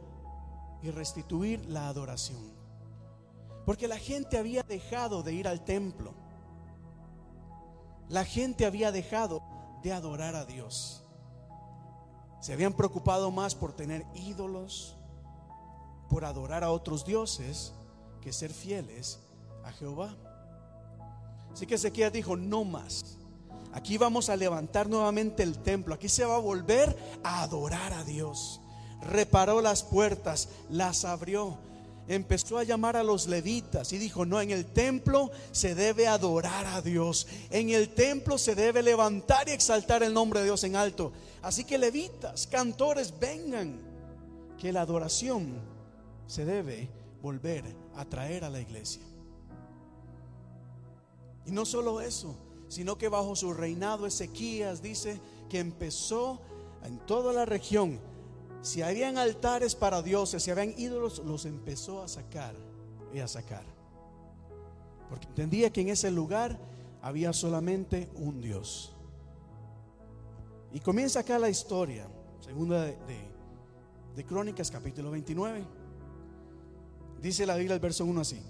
y restituir la adoración. Porque la gente había dejado de ir al templo. La gente había dejado de adorar a Dios. Se habían preocupado más por tener ídolos, por adorar a otros dioses, que ser fieles a Jehová. Así que Ezequiel dijo, no más. Aquí vamos a levantar nuevamente el templo. Aquí se va a volver a adorar a Dios. Reparó las puertas, las abrió. Empezó a llamar a los levitas y dijo, no, en el templo se debe adorar a Dios. En el templo se debe levantar y exaltar el nombre de Dios en alto. Así que levitas, cantores, vengan. Que la adoración se debe volver a traer a la iglesia. Y no solo eso, sino que bajo su reinado Ezequías dice que empezó en toda la región. Si habían altares para dioses, si habían ídolos, los empezó a sacar y a sacar. Porque entendía que en ese lugar había solamente un Dios. Y comienza acá la historia, segunda de, de Crónicas capítulo 29. Dice la Biblia el verso 1 así.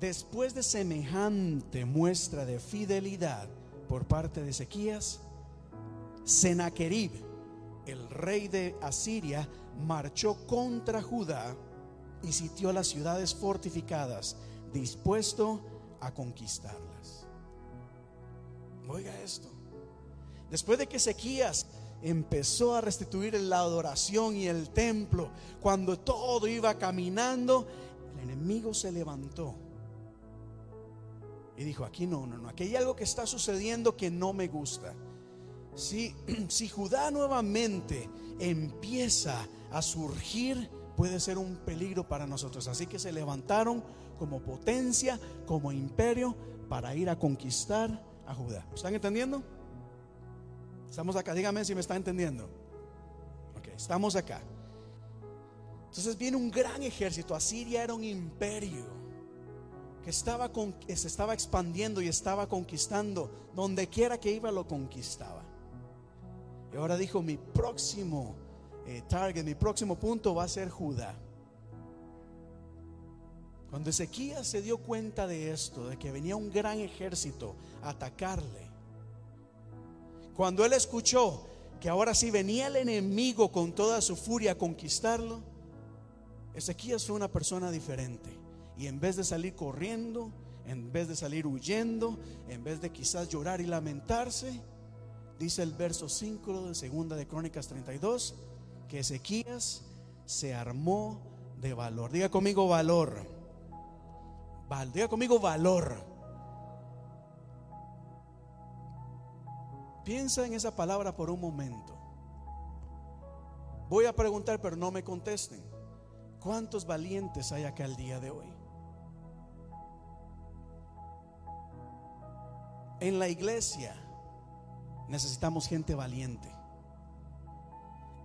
Después de semejante muestra de fidelidad por parte de Ezequías, Senaquerib, el rey de Asiria, marchó contra Judá y sitió las ciudades fortificadas, dispuesto a conquistarlas. Oiga esto. Después de que Ezequías empezó a restituir la adoración y el templo, cuando todo iba caminando, el enemigo se levantó y dijo, aquí no, no, no, aquí hay algo que está sucediendo que no me gusta. Si, <clears throat> si Judá nuevamente empieza a surgir, puede ser un peligro para nosotros. Así que se levantaron como potencia, como imperio, para ir a conquistar a Judá. ¿Están entendiendo? Estamos acá, dígame si me está entendiendo. Ok, estamos acá. Entonces viene un gran ejército. Asiria era un imperio que estaba con, se estaba expandiendo y estaba conquistando. Donde quiera que iba lo conquistaba. Y ahora dijo, mi próximo eh, target, mi próximo punto va a ser Judá. Cuando Ezequías se dio cuenta de esto, de que venía un gran ejército a atacarle, cuando él escuchó que ahora sí venía el enemigo con toda su furia a conquistarlo, Ezequías fue una persona diferente. Y en vez de salir corriendo, en vez de salir huyendo, en vez de quizás llorar y lamentarse, dice el verso 5 de segunda de Crónicas 32, que Ezequías se armó de valor. Diga conmigo valor. diga conmigo valor. Piensa en esa palabra por un momento. Voy a preguntar, pero no me contesten. ¿Cuántos valientes hay acá el día de hoy? En la iglesia necesitamos gente valiente.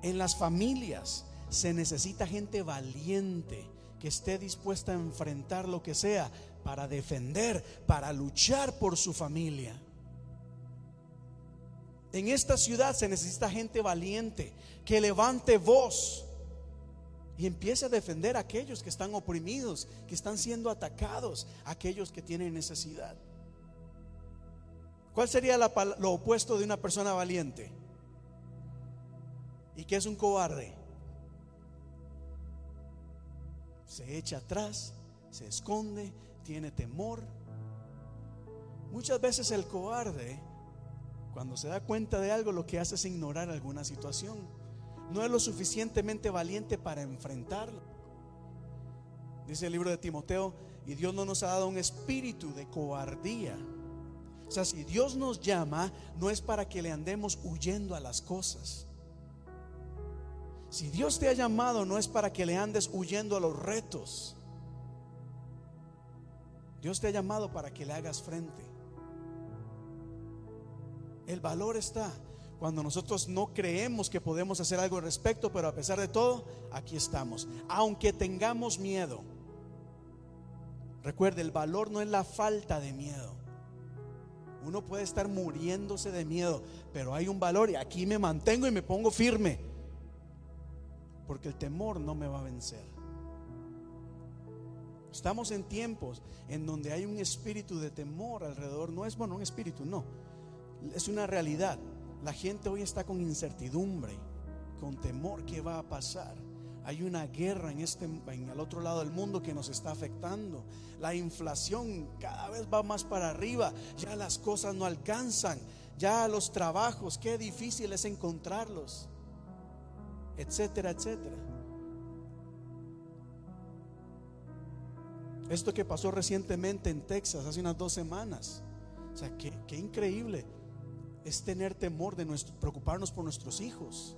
En las familias se necesita gente valiente que esté dispuesta a enfrentar lo que sea para defender, para luchar por su familia. En esta ciudad se necesita gente valiente que levante voz y empiece a defender a aquellos que están oprimidos, que están siendo atacados, aquellos que tienen necesidad. ¿Cuál sería lo opuesto de una persona valiente? ¿Y qué es un cobarde? Se echa atrás, se esconde, tiene temor. Muchas veces el cobarde cuando se da cuenta de algo, lo que hace es ignorar alguna situación. No es lo suficientemente valiente para enfrentarlo. Dice el libro de Timoteo, y Dios no nos ha dado un espíritu de cobardía. O sea, si Dios nos llama, no es para que le andemos huyendo a las cosas. Si Dios te ha llamado, no es para que le andes huyendo a los retos. Dios te ha llamado para que le hagas frente. El valor está cuando nosotros no creemos que podemos hacer algo al respecto, pero a pesar de todo, aquí estamos. Aunque tengamos miedo. Recuerde, el valor no es la falta de miedo. Uno puede estar muriéndose de miedo, pero hay un valor y aquí me mantengo y me pongo firme. Porque el temor no me va a vencer. Estamos en tiempos en donde hay un espíritu de temor alrededor. No es bueno un espíritu, no es una realidad. La gente hoy está con incertidumbre, con temor que va a pasar. Hay una guerra en este en el otro lado del mundo que nos está afectando. La inflación cada vez va más para arriba. Ya las cosas no alcanzan. Ya los trabajos, qué difícil es encontrarlos. Etcétera, etcétera. Esto que pasó recientemente en Texas hace unas dos semanas. O sea, qué, qué increíble es tener temor de nuestro, preocuparnos por nuestros hijos.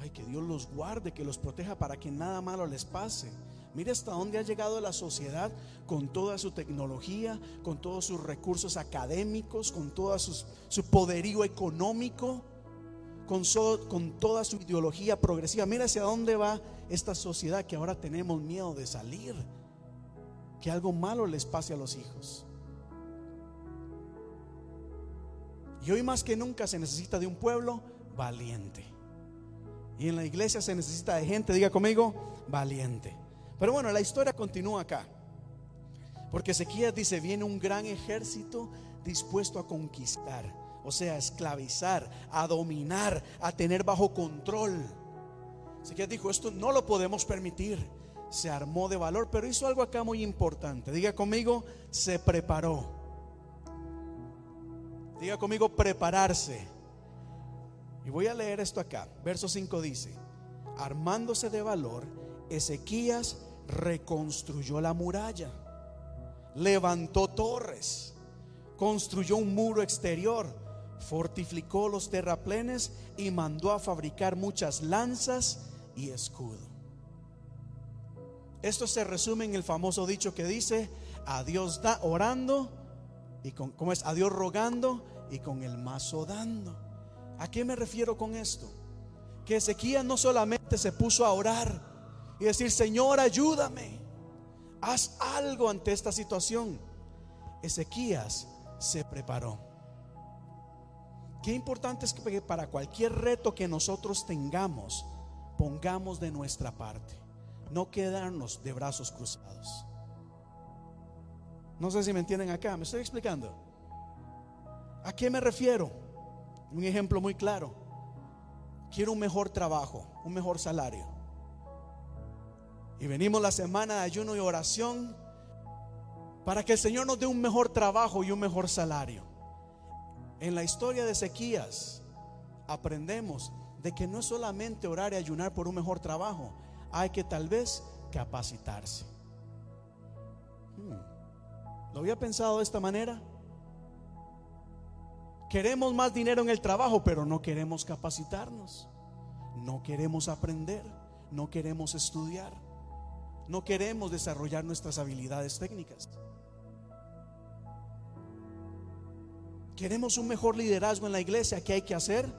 Ay, que Dios los guarde, que los proteja para que nada malo les pase. Mire hasta dónde ha llegado la sociedad con toda su tecnología, con todos sus recursos académicos, con todo su poderío económico, con, con toda su ideología progresiva. Mira hacia dónde va esta sociedad que ahora tenemos miedo de salir, que algo malo les pase a los hijos. Y hoy más que nunca se necesita de un pueblo valiente. Y en la iglesia se necesita de gente, diga conmigo, valiente. Pero bueno, la historia continúa acá. Porque Ezequías dice, viene un gran ejército dispuesto a conquistar, o sea, a esclavizar, a dominar, a tener bajo control. Ezequías dijo, esto no lo podemos permitir. Se armó de valor, pero hizo algo acá muy importante. Diga conmigo, se preparó. Diga conmigo, prepararse. Y voy a leer esto acá. Verso 5 dice, armándose de valor, Ezequías reconstruyó la muralla, levantó torres, construyó un muro exterior, fortificó los terraplenes y mandó a fabricar muchas lanzas y escudo. Esto se resume en el famoso dicho que dice, a Dios da orando y con, ¿cómo es? A Dios rogando y con el mazo dando. ¿A qué me refiero con esto? Que Ezequías no solamente se puso a orar, y decir, Señor, ayúdame. Haz algo ante esta situación. Ezequías se preparó. Qué importante es que para cualquier reto que nosotros tengamos, pongamos de nuestra parte. No quedarnos de brazos cruzados. No sé si me entienden acá, me estoy explicando. ¿A qué me refiero? Un ejemplo muy claro. Quiero un mejor trabajo, un mejor salario. Y venimos la semana de ayuno y oración para que el Señor nos dé un mejor trabajo y un mejor salario. En la historia de Ezequías aprendemos de que no es solamente orar y ayunar por un mejor trabajo, hay que tal vez capacitarse. Hmm. ¿Lo había pensado de esta manera? Queremos más dinero en el trabajo, pero no queremos capacitarnos. No queremos aprender, no queremos estudiar no queremos desarrollar nuestras habilidades técnicas. Queremos un mejor liderazgo en la iglesia. ¿Qué hay que hacer?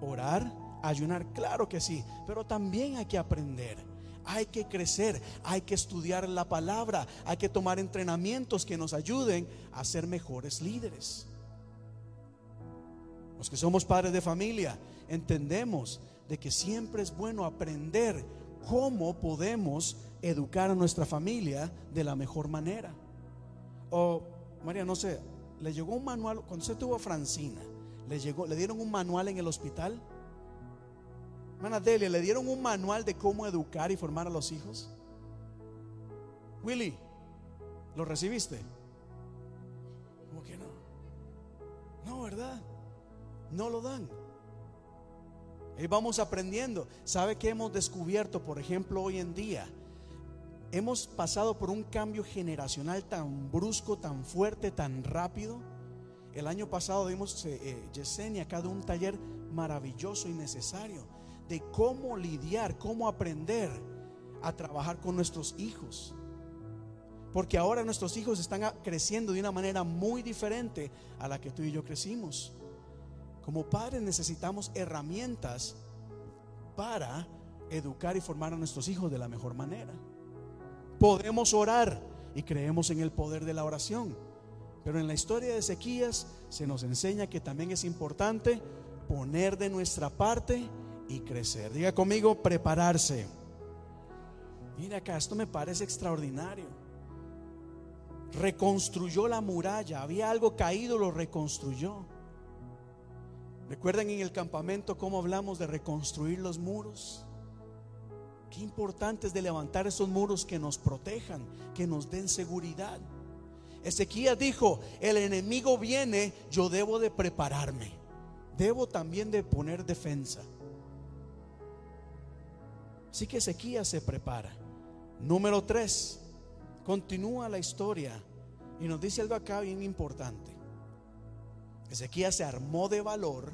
Orar, ayunar, claro que sí, pero también hay que aprender. Hay que crecer, hay que estudiar la palabra, hay que tomar entrenamientos que nos ayuden a ser mejores líderes. Los que somos padres de familia entendemos de que siempre es bueno aprender cómo podemos educar a nuestra familia de la mejor manera. O, María, no sé, le llegó un manual, cuando se tuvo a Francina, le, llegó, le dieron un manual en el hospital. Hermana Delia, ¿le dieron un manual de cómo educar y formar a los hijos? Willy, ¿lo recibiste? ¿Cómo que no? No, ¿verdad? No lo dan. Y vamos aprendiendo. ¿Sabe que hemos descubierto, por ejemplo, hoy en día? Hemos pasado por un cambio generacional tan brusco, tan fuerte, tan rápido. El año pasado vimos eh, eh, Yesenia acá de un taller maravilloso y necesario de cómo lidiar, cómo aprender a trabajar con nuestros hijos. Porque ahora nuestros hijos están creciendo de una manera muy diferente a la que tú y yo crecimos. Como padres necesitamos herramientas para educar y formar a nuestros hijos de la mejor manera. Podemos orar y creemos en el poder de la oración. Pero en la historia de Ezequías se nos enseña que también es importante poner de nuestra parte y crecer. Diga conmigo, prepararse. Mira acá, esto me parece extraordinario. Reconstruyó la muralla, había algo caído, lo reconstruyó. ¿Recuerdan en el campamento cómo hablamos de reconstruir los muros? Qué importante es de levantar esos muros que nos protejan, que nos den seguridad. Ezequías dijo, el enemigo viene, yo debo de prepararme. Debo también de poner defensa. Así que Ezequías se prepara. Número tres, continúa la historia y nos dice algo acá bien importante. Ezequías se armó de valor,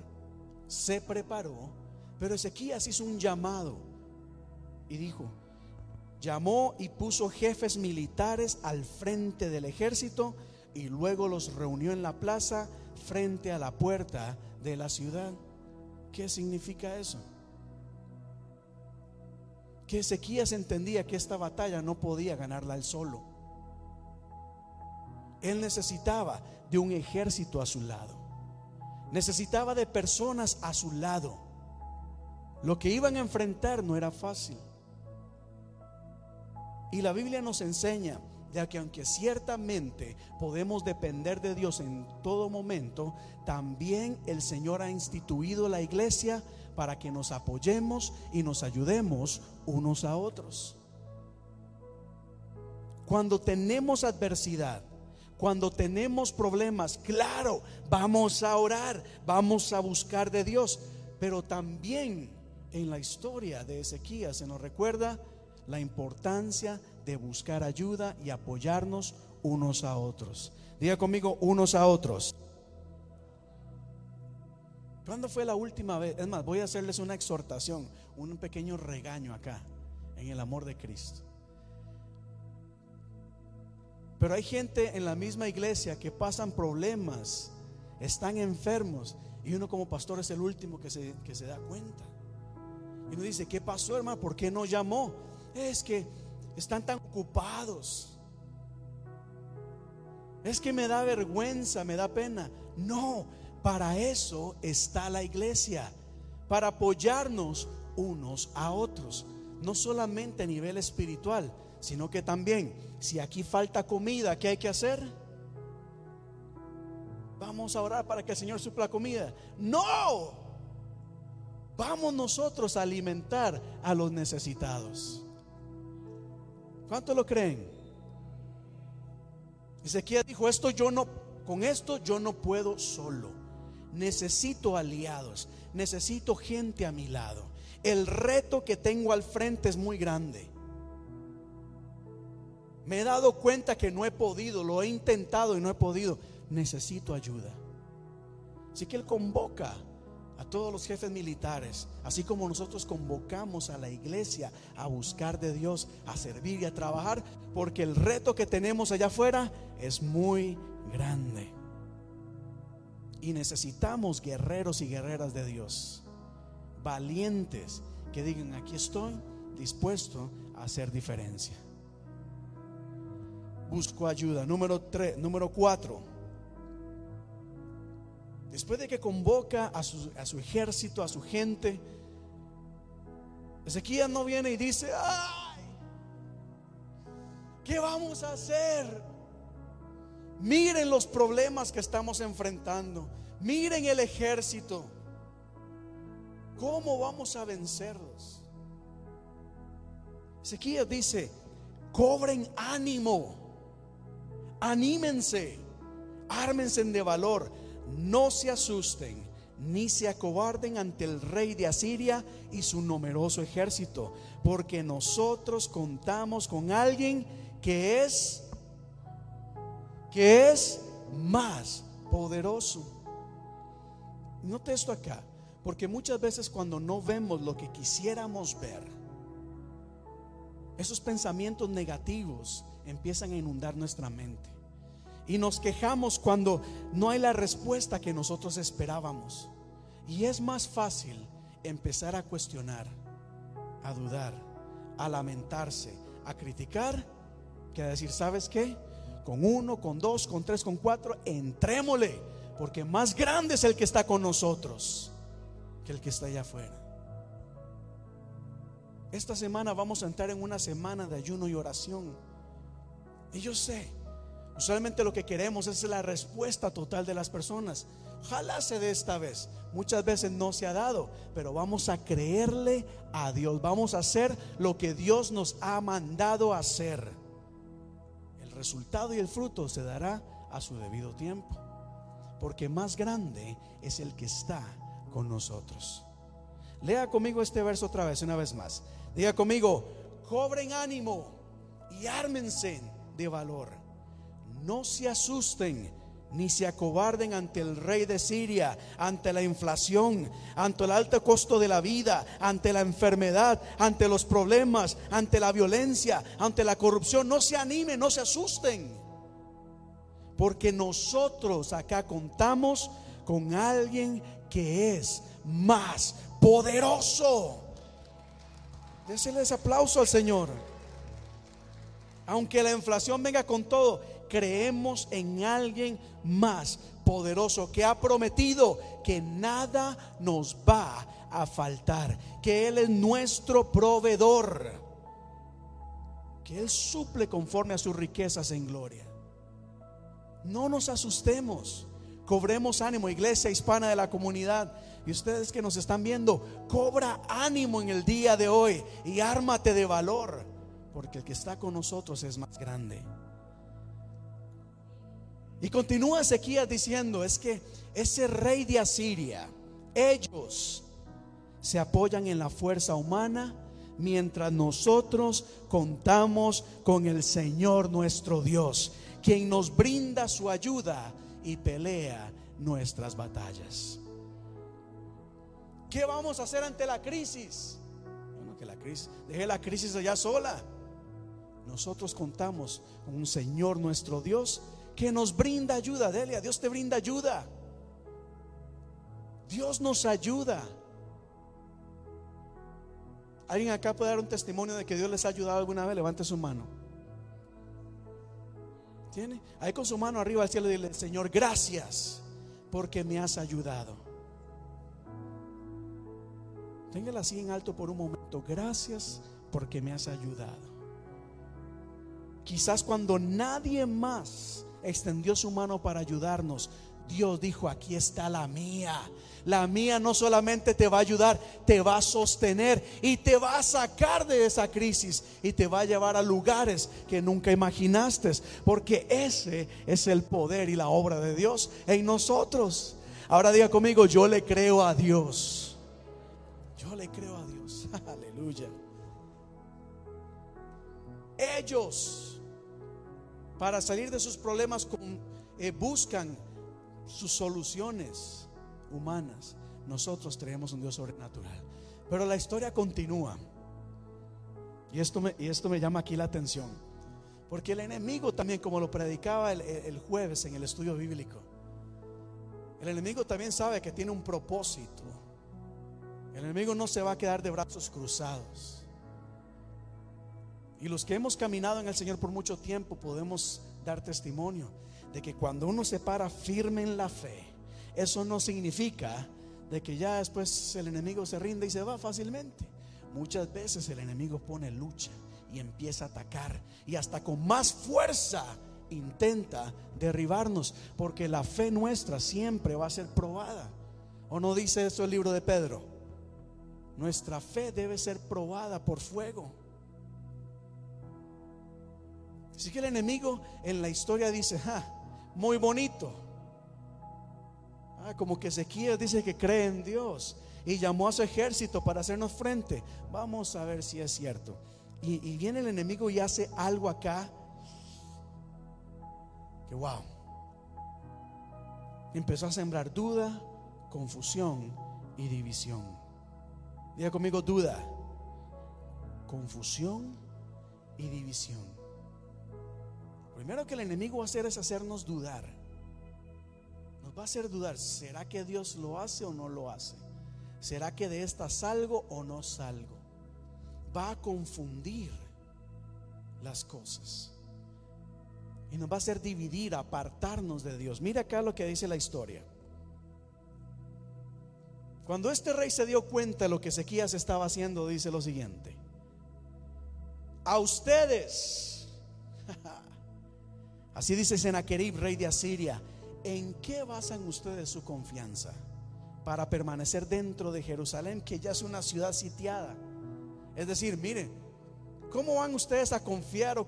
se preparó, pero Ezequías hizo un llamado y dijo, llamó y puso jefes militares al frente del ejército y luego los reunió en la plaza frente a la puerta de la ciudad. ¿Qué significa eso? Que Ezequías entendía que esta batalla no podía ganarla él solo. Él necesitaba de un ejército a su lado necesitaba de personas a su lado. Lo que iban a enfrentar no era fácil. Y la Biblia nos enseña ya que aunque ciertamente podemos depender de Dios en todo momento, también el Señor ha instituido la iglesia para que nos apoyemos y nos ayudemos unos a otros. Cuando tenemos adversidad, cuando tenemos problemas, claro, vamos a orar, vamos a buscar de Dios, pero también en la historia de Ezequías se nos recuerda la importancia de buscar ayuda y apoyarnos unos a otros. Diga conmigo, unos a otros. ¿Cuándo fue la última vez? Es más, voy a hacerles una exhortación, un pequeño regaño acá, en el amor de Cristo. Pero hay gente en la misma iglesia que pasan problemas, están enfermos, y uno como pastor es el último que se, que se da cuenta. Y uno dice, ¿qué pasó hermano? ¿Por qué no llamó? Es que están tan ocupados. Es que me da vergüenza, me da pena. No, para eso está la iglesia, para apoyarnos unos a otros, no solamente a nivel espiritual, sino que también, si aquí falta comida, ¿qué hay que hacer? Vamos a orar para que el Señor supla comida. No, vamos nosotros a alimentar a los necesitados. ¿Cuánto lo creen? Ezequiel dijo, esto yo no, con esto yo no puedo solo. Necesito aliados, necesito gente a mi lado. El reto que tengo al frente es muy grande. Me he dado cuenta que no he podido, lo he intentado y no he podido. Necesito ayuda. Así que Él convoca a todos los jefes militares, así como nosotros convocamos a la iglesia a buscar de Dios, a servir y a trabajar, porque el reto que tenemos allá afuera es muy grande. Y necesitamos guerreros y guerreras de Dios, valientes, que digan, aquí estoy dispuesto a hacer diferencia. Busco ayuda. Número 3, número 4 Después de que convoca a su, ejército, a su gente, Ezequiel no viene y dice, ay, ¿qué vamos a hacer? Miren los problemas que estamos enfrentando. Miren el ejército. ¿Cómo vamos a vencerlos? Ezequiel dice, cobren ánimo, anímense, ármense de valor no se asusten ni se acobarden ante el rey de Asiria y su numeroso ejército, porque nosotros contamos con alguien que es que es más poderoso. Note esto acá, porque muchas veces cuando no vemos lo que quisiéramos ver, esos pensamientos negativos empiezan a inundar nuestra mente. Y nos quejamos cuando no hay la respuesta que nosotros esperábamos. Y es más fácil empezar a cuestionar, a dudar, a lamentarse, a criticar, que a decir, ¿sabes qué? Con uno, con dos, con tres, con cuatro, entrémosle, porque más grande es el que está con nosotros que el que está allá afuera. Esta semana vamos a entrar en una semana de ayuno y oración. Y yo sé Usualmente lo que queremos es la respuesta total de las personas. Ojalá se dé esta vez. Muchas veces no se ha dado, pero vamos a creerle a Dios. Vamos a hacer lo que Dios nos ha mandado hacer. El resultado y el fruto se dará a su debido tiempo. Porque más grande es el que está con nosotros. Lea conmigo este verso otra vez, una vez más. Diga conmigo, cobren ánimo y ármense de valor no se asusten ni se acobarden ante el rey de Siria, ante la inflación, ante el alto costo de la vida, ante la enfermedad, ante los problemas, ante la violencia, ante la corrupción. No se animen, no se asusten. Porque nosotros acá contamos con alguien que es más poderoso. Déseles aplauso al Señor. Aunque la inflación venga con todo, creemos en alguien más poderoso que ha prometido que nada nos va a faltar, que Él es nuestro proveedor, que Él suple conforme a sus riquezas en gloria. No nos asustemos, cobremos ánimo, iglesia hispana de la comunidad. Y ustedes que nos están viendo, cobra ánimo en el día de hoy y ármate de valor, porque el que está con nosotros es más grande. Y continúa Ezequías diciendo, es que ese rey de Asiria, ellos se apoyan en la fuerza humana mientras nosotros contamos con el Señor nuestro Dios, quien nos brinda su ayuda y pelea nuestras batallas. ¿Qué vamos a hacer ante la crisis? Bueno, que la crisis, deje la crisis allá sola. Nosotros contamos con un Señor nuestro Dios que nos brinda ayuda. Delia, Dios te brinda ayuda. Dios nos ayuda. ¿Alguien acá puede dar un testimonio de que Dios les ha ayudado alguna vez? Levante su mano. ¿Tiene? Ahí con su mano arriba al cielo dile, Señor, gracias porque me has ayudado. Téngala así en alto por un momento. Gracias porque me has ayudado. Quizás cuando nadie más extendió su mano para ayudarnos, Dios dijo, aquí está la mía. La mía no solamente te va a ayudar, te va a sostener y te va a sacar de esa crisis y te va a llevar a lugares que nunca imaginaste, porque ese es el poder y la obra de Dios en nosotros. Ahora diga conmigo, yo le creo a Dios. Yo le creo a Dios. <laughs> Aleluya. Ellos, para salir de sus problemas, eh, buscan sus soluciones humanas. Nosotros tenemos un Dios sobrenatural. Pero la historia continúa. Y esto me, y esto me llama aquí la atención. Porque el enemigo también, como lo predicaba el, el jueves en el estudio bíblico, el enemigo también sabe que tiene un propósito. El enemigo no se va a quedar de brazos cruzados. Y los que hemos caminado en el Señor por mucho tiempo podemos dar testimonio de que cuando uno se para firme en la fe, eso no significa de que ya después el enemigo se rinde y se va fácilmente. Muchas veces el enemigo pone lucha y empieza a atacar y hasta con más fuerza intenta derribarnos, porque la fe nuestra siempre va a ser probada. ¿O no dice eso el libro de Pedro? Nuestra fe debe ser probada por fuego. Así que el enemigo en la historia dice, ja, muy bonito. Ah, como que Ezequiel dice que cree en Dios y llamó a su ejército para hacernos frente. Vamos a ver si es cierto. Y, y viene el enemigo y hace algo acá que wow. Empezó a sembrar duda, confusión y división. Diga conmigo duda, confusión y división primero que el enemigo va a hacer es hacernos dudar. Nos va a hacer dudar, ¿será que Dios lo hace o no lo hace? ¿Será que de esta salgo o no salgo? Va a confundir las cosas. Y nos va a hacer dividir, apartarnos de Dios. Mira acá lo que dice la historia. Cuando este rey se dio cuenta de lo que Ezequías estaba haciendo, dice lo siguiente. A ustedes, Así dice Senaquerib, rey de Asiria. ¿En qué basan ustedes su confianza para permanecer dentro de Jerusalén, que ya es una ciudad sitiada? Es decir, miren, ¿cómo van ustedes a confiar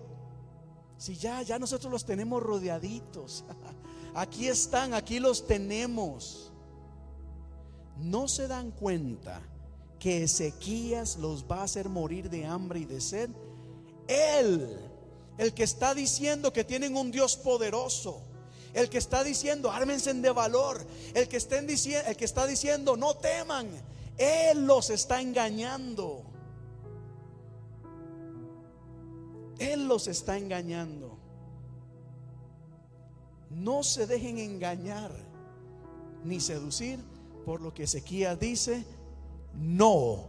si ya, ya nosotros los tenemos rodeaditos? <laughs> Aquí están, aquí los tenemos. No se dan cuenta que Ezequías los va a hacer morir de hambre y de sed. Él el que está diciendo que tienen un Dios poderoso, el que está diciendo ármense de valor, el que, estén diciendo, el que está diciendo no teman, Él los está engañando. Él los está engañando. No se dejen engañar ni seducir por lo que Ezequiel dice, no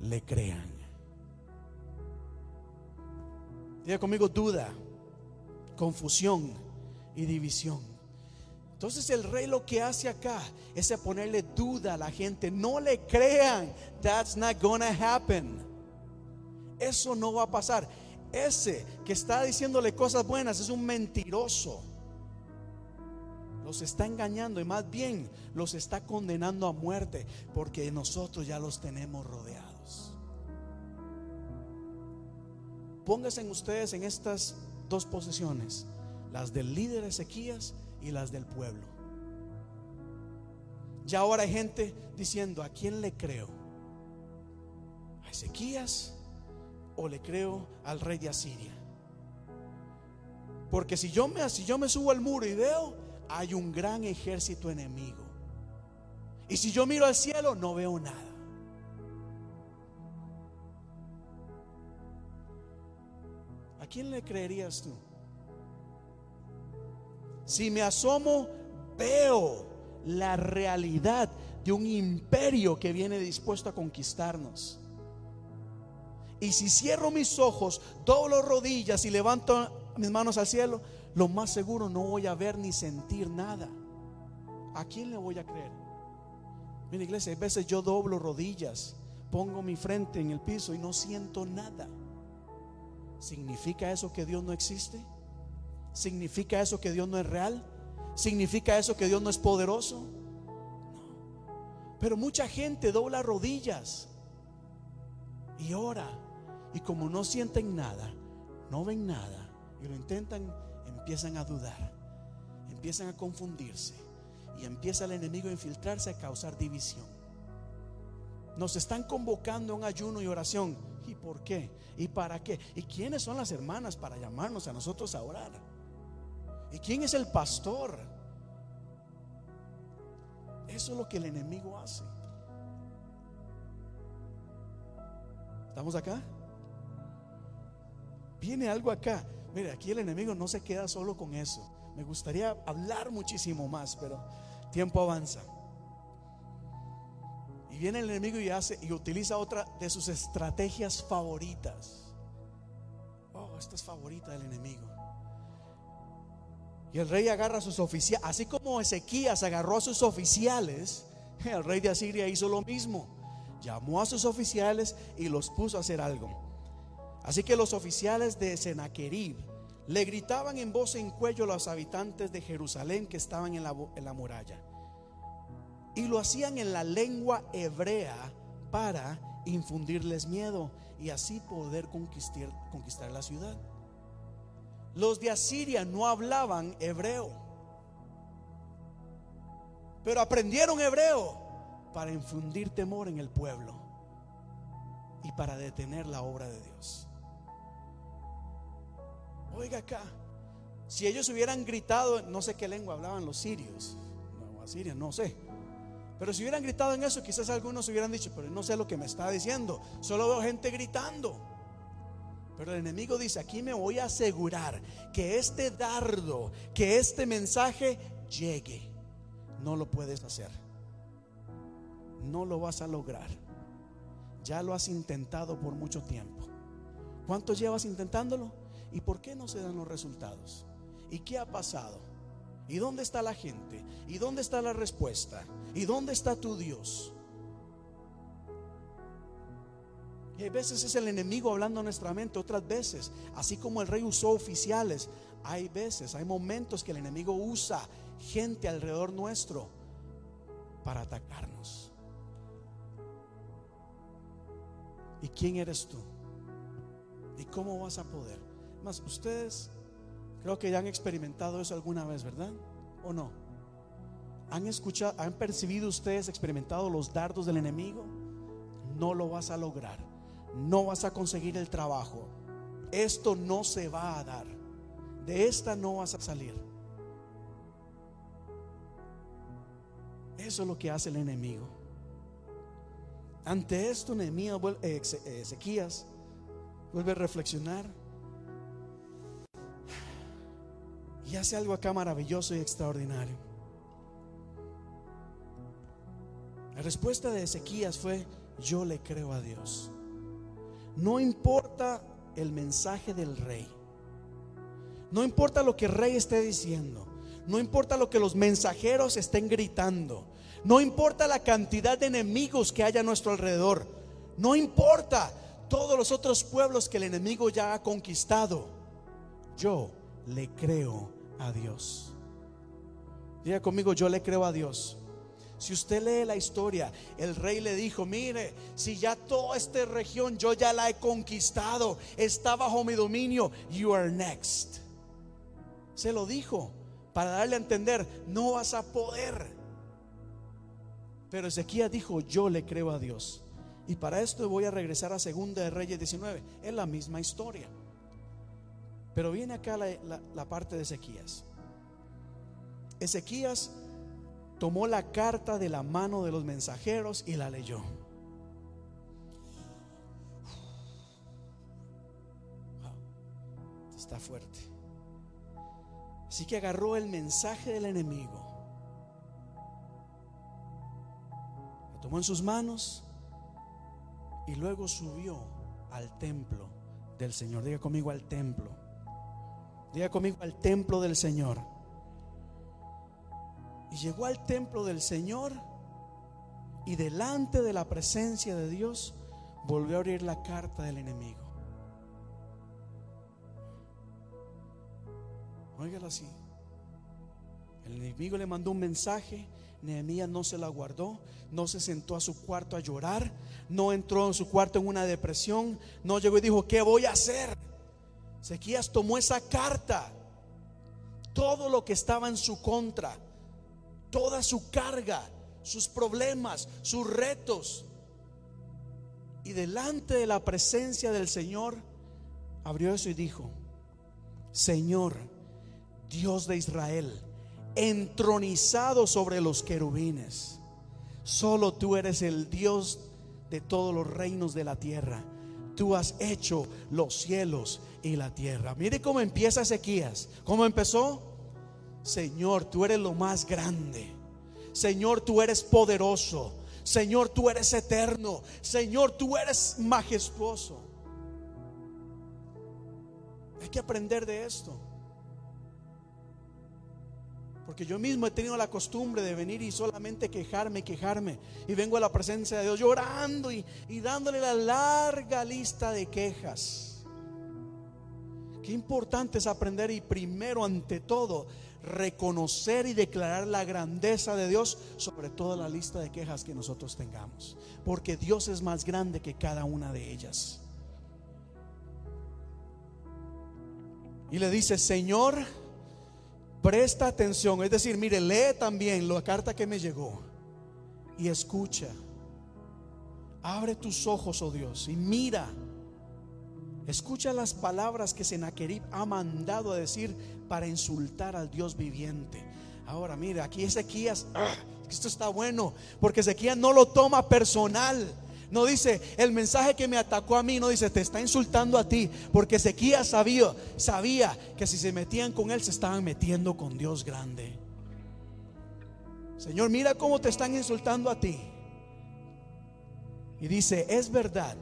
le crean. Diga conmigo duda, confusión y división. Entonces el rey lo que hace acá es ponerle duda a la gente. No le crean. That's not gonna happen. Eso no va a pasar. ese que está diciéndole cosas buenas es un mentiroso. Los está engañando y más bien los está condenando a muerte porque nosotros ya los tenemos rodeados. Pónganse ustedes en estas dos posiciones, las del líder Ezequías y las del pueblo. Ya ahora hay gente diciendo, ¿a quién le creo? ¿A Ezequías o le creo al rey de Asiria? Porque si yo me, si yo me subo al muro y veo, hay un gran ejército enemigo. Y si yo miro al cielo, no veo nada. ¿A quién le creerías tú? Si me asomo, veo la realidad de un imperio que viene dispuesto a conquistarnos. Y si cierro mis ojos, doblo rodillas y levanto mis manos al cielo, lo más seguro no voy a ver ni sentir nada. ¿A quién le voy a creer? Mira, iglesia, a veces yo doblo rodillas, pongo mi frente en el piso y no siento nada. ¿Significa eso que Dios no existe? ¿Significa eso que Dios no es real? ¿Significa eso que Dios no es poderoso? No. Pero mucha gente dobla rodillas y ora. Y como no sienten nada, no ven nada y lo intentan, empiezan a dudar, empiezan a confundirse y empieza el enemigo a infiltrarse a causar división. Nos están convocando a un ayuno y oración. ¿Y por qué? ¿Y para qué? ¿Y quiénes son las hermanas para llamarnos a nosotros a orar? ¿Y quién es el pastor? Eso es lo que el enemigo hace. ¿Estamos acá? Viene algo acá. Mire, aquí el enemigo no se queda solo con eso. Me gustaría hablar muchísimo más, pero tiempo avanza. Y viene el enemigo y hace y utiliza otra de sus estrategias favoritas. Oh, esta es favorita del enemigo. Y el rey agarra a sus oficiales, así como Ezequías agarró a sus oficiales, <laughs> el rey de Asiria hizo lo mismo. Llamó a sus oficiales y los puso a hacer algo. Así que los oficiales de Senaquerib le gritaban en voz en cuello a los habitantes de Jerusalén que estaban en la, en la muralla. Y lo hacían en la lengua hebrea para infundirles miedo y así poder conquistar, la ciudad. Los de Asiria no hablaban hebreo, pero aprendieron hebreo para infundir temor en el pueblo y para detener la obra de Dios. Oiga acá, si ellos hubieran gritado, no sé qué lengua hablaban los sirios, no, Asiria, no sé. Pero si hubieran gritado en eso, quizás algunos hubieran dicho, pero no sé lo que me está diciendo, solo veo gente gritando. Pero el enemigo dice, aquí me voy a asegurar que este dardo, que este mensaje llegue. No lo puedes hacer. No lo vas a lograr. Ya lo has intentado por mucho tiempo. ¿Cuánto llevas intentándolo? ¿Y por qué no se dan los resultados? ¿Y qué ha pasado? ¿Y dónde está la gente? ¿Y dónde está la respuesta? ¿Y dónde está tu Dios? Y hay veces es el enemigo hablando en nuestra mente, otras veces, así como el rey usó oficiales, hay veces, hay momentos que el enemigo usa gente alrededor nuestro para atacarnos. ¿Y quién eres tú? ¿Y cómo vas a poder? Más, ustedes creo que ya han experimentado eso alguna vez, ¿verdad? ¿O no? ¿Han escuchado, han percibido ustedes, experimentado los dardos del enemigo? No lo vas a lograr no vas a conseguir el trabajo. Esto no se va a dar. De esta no vas a salir. Eso es lo que hace el enemigo. Ante esto, Nehemías, eh, eh, Ezequías vuelve a reflexionar y hace algo acá maravilloso y extraordinario. La respuesta de Ezequías fue: Yo le creo a Dios. No importa el mensaje del rey. No importa lo que el rey esté diciendo. No importa lo que los mensajeros estén gritando. No importa la cantidad de enemigos que haya a nuestro alrededor. No importa. todos los otros pueblos que el enemigo ya ha conquistado, yo le creo a Dios. Diga conmigo, yo le creo a Dios. Si usted lee la historia, el rey le dijo, mire, si ya toda esta región yo ya la he conquistado, está bajo mi dominio, you are next. Se lo dijo para darle a entender, no vas a poder. Pero Ezequiel dijo, yo le creo a Dios. Y para esto voy a regresar a Segunda de Reyes 19. Es la misma historia. Pero viene acá la, parte de Ezequías. Ezequías tomó la carta de la mano de los mensajeros y la leyó. Está fuerte. Así que agarró el mensaje del enemigo. Lo tomó en sus manos y luego subió al templo del Señor. Diga conmigo al templo. Diga conmigo al templo del Señor. Y llegó al templo del Señor y delante de la presencia de Dios volvió a abrir la carta del enemigo. Óigalo así. El enemigo le mandó un mensaje, Nehemías no se la guardó, no se sentó a su cuarto a llorar, no entró en su cuarto en una depresión, no llegó y dijo, ¿qué voy a hacer? Ezequías tomó esa carta, todo lo que estaba en su contra, toda su carga, sus problemas, sus retos. Y delante de la presencia del Señor, abrió eso y dijo, Señor, Dios de Israel, entronizado sobre los querubines, solo tú eres el Dios de todos los reinos de la tierra. Tú has hecho los cielos y la tierra. Mire cómo empieza Ezequías. ¿Cómo empezó? Señor, tú eres lo más grande. Señor, tú eres poderoso. Señor, tú eres eterno. Señor, tú eres majestuoso. Hay que aprender de esto. Porque yo mismo he tenido la costumbre de venir y solamente quejarme, quejarme. Y vengo a la presencia de Dios llorando y, y dándole la larga lista de quejas. Qué importante es aprender y primero, ante todo, reconocer y declarar la grandeza de Dios sobre toda la lista de quejas que nosotros tengamos. Porque Dios es más grande que cada una de ellas. Y le dice, Señor, presta atención. Es decir, mire, lee también la carta que me llegó y escucha. Abre tus ojos, oh Dios, y mira Escucha las palabras que Senaquerib ha mandado a decir para insultar al Dios viviente. Ahora, mira, aquí Ezequías, ah, esto está bueno, porque Ezequías no lo toma personal. No dice, el mensaje que me atacó a mí, no dice, te está insultando a ti, porque Ezequías sabía, sabía que si se metían con él, se estaban metiendo con Dios grande. Señor, mira cómo te están insultando a ti. Y dice, es verdad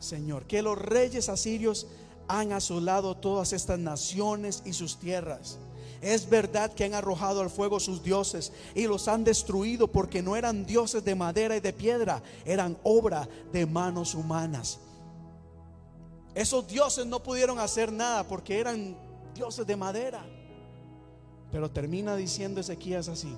Señor, que los reyes asirios han asolado todas estas naciones y sus tierras. Es verdad que han arrojado al fuego sus dioses y los han destruido porque no eran dioses de madera y de piedra, eran obra de manos humanas. Esos dioses no pudieron hacer nada porque eran dioses de madera. Pero termina diciendo Ezequías así.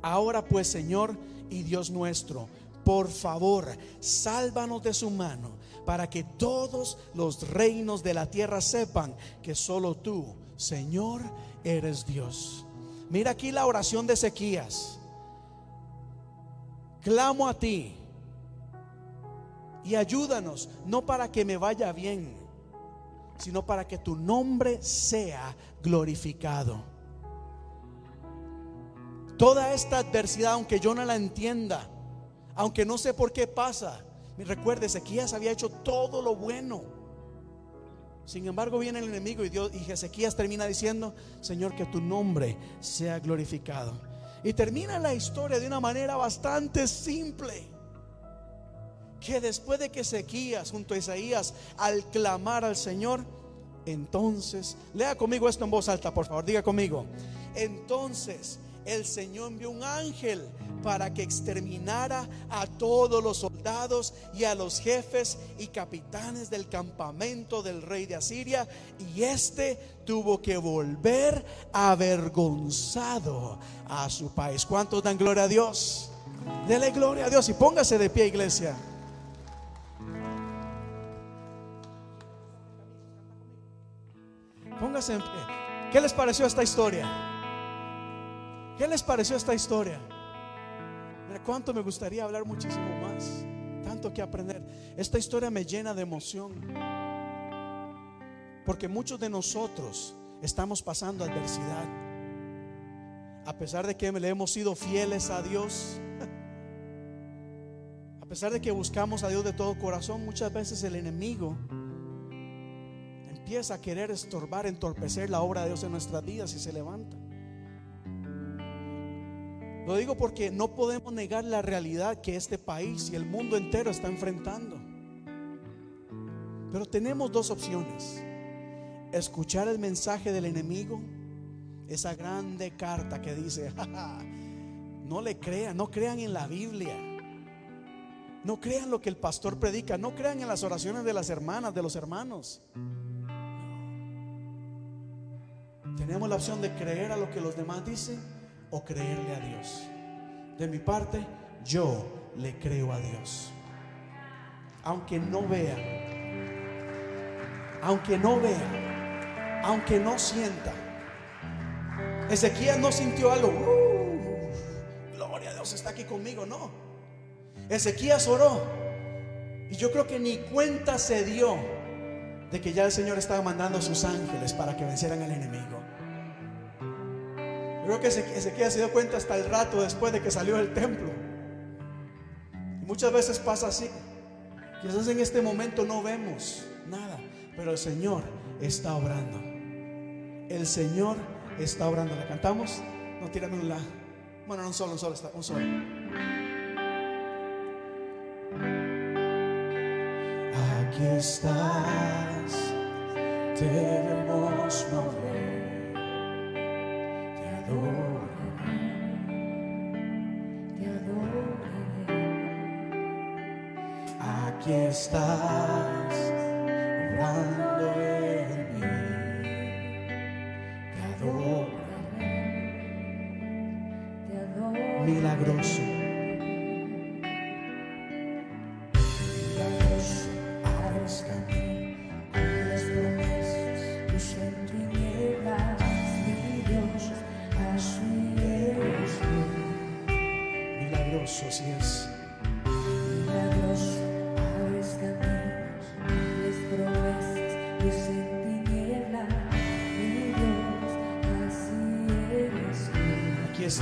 Ahora pues, Señor y Dios nuestro, por favor, sálvanos de su mano para que todos los reinos de la tierra sepan que solo tú, Señor, eres Dios. Mira aquí la oración de Ezequías. Clamo a ti y ayúdanos, no para que me vaya bien, sino para que tu nombre sea glorificado. Toda esta adversidad, aunque yo no la entienda, aunque no sé por qué pasa. Recuerde, Ezequías había hecho todo lo bueno. Sin embargo, viene el enemigo y, Dios, y Ezequías termina diciendo, Señor, que tu nombre sea glorificado. Y termina la historia de una manera bastante simple. Que después de que Ezequías junto a Isaías al clamar al Señor, entonces, lea conmigo esto en voz alta, por favor, diga conmigo. Entonces el Señor envió un ángel para que exterminara a todos los soldados y a los jefes y capitanes del campamento del rey de Asiria. Y este tuvo que volver avergonzado a su país. ¿Cuántos dan gloria a Dios? Dele gloria a Dios y póngase de pie, iglesia. Póngase en pie. ¿Qué les pareció esta historia? ¿Qué les pareció esta historia? Mira, cuánto me gustaría hablar muchísimo más. Tanto que aprender. Esta historia me llena de emoción. Porque muchos de nosotros estamos pasando adversidad. A pesar de que le hemos sido fieles a Dios. <laughs> A pesar de que buscamos a Dios de todo corazón, muchas veces el enemigo empieza a querer estorbar, entorpecer la obra de Dios en nuestras vidas y se levanta. Lo digo porque no podemos negar la realidad que este país y el mundo entero está enfrentando. Pero tenemos dos opciones. Escuchar el mensaje del enemigo, esa grande carta que dice, <laughs> no le crean, no crean en la Biblia. No crean lo que el pastor predica, no crean en las oraciones de las hermanas, de los hermanos. Tenemos la opción de creer a lo que los demás dicen o creerle a Dios. De mi parte, yo le creo a Dios. Aunque no vea, aunque no vea, aunque no sienta. Ezequiel no sintió algo. "Uh, gloria a Dios está aquí conmigo, no. Ezequías oró. Y yo creo que ni cuenta se dio de que ya el Señor estaba mandando a sus ángeles para que vencieran al enemigo. Creo que Ezequiel se dio cuenta hasta el rato después de que salió del templo. Y muchas veces pasa así. Quizás en este momento no vemos nada, pero el Señor está obrando. El Señor está obrando. ¿La cantamos? No, tirame un la. Bueno, no un solo, un solo, un solo. Aquí estás, debemos mover, adoro, te adoro. Aquí estás, obrando en mí, te adoro, Te milagroso. Milagroso,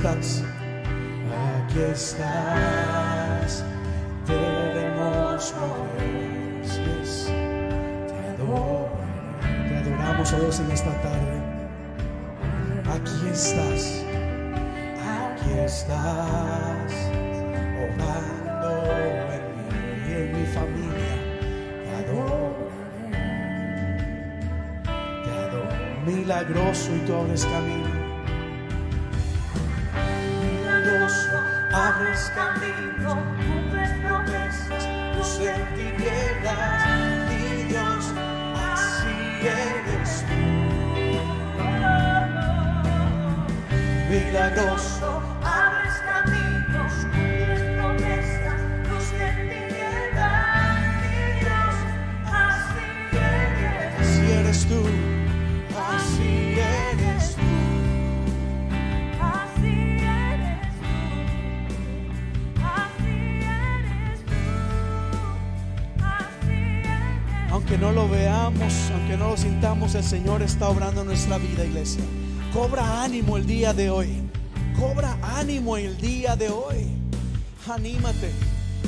aquí estás, mover, así es, te adoro, te adoramos a Dios en esta tarde, aquí estás, aquí estás, obrando en mí y en mi familia, te adoro, te adoro, milagroso y tú abres camino. Milagroso, abres caminos, cumples promesas, luz en tinieblas, mi Dios, así eres. así eres tú, así eres tú. Así eres tú, así eres tú, así eres Aunque no lo veamos, aunque no lo sintamos, el Señor está obrando en nuestra vida, iglesia. Cobra ánimo el día de hoy. Cobra ánimo el día de hoy. Anímate.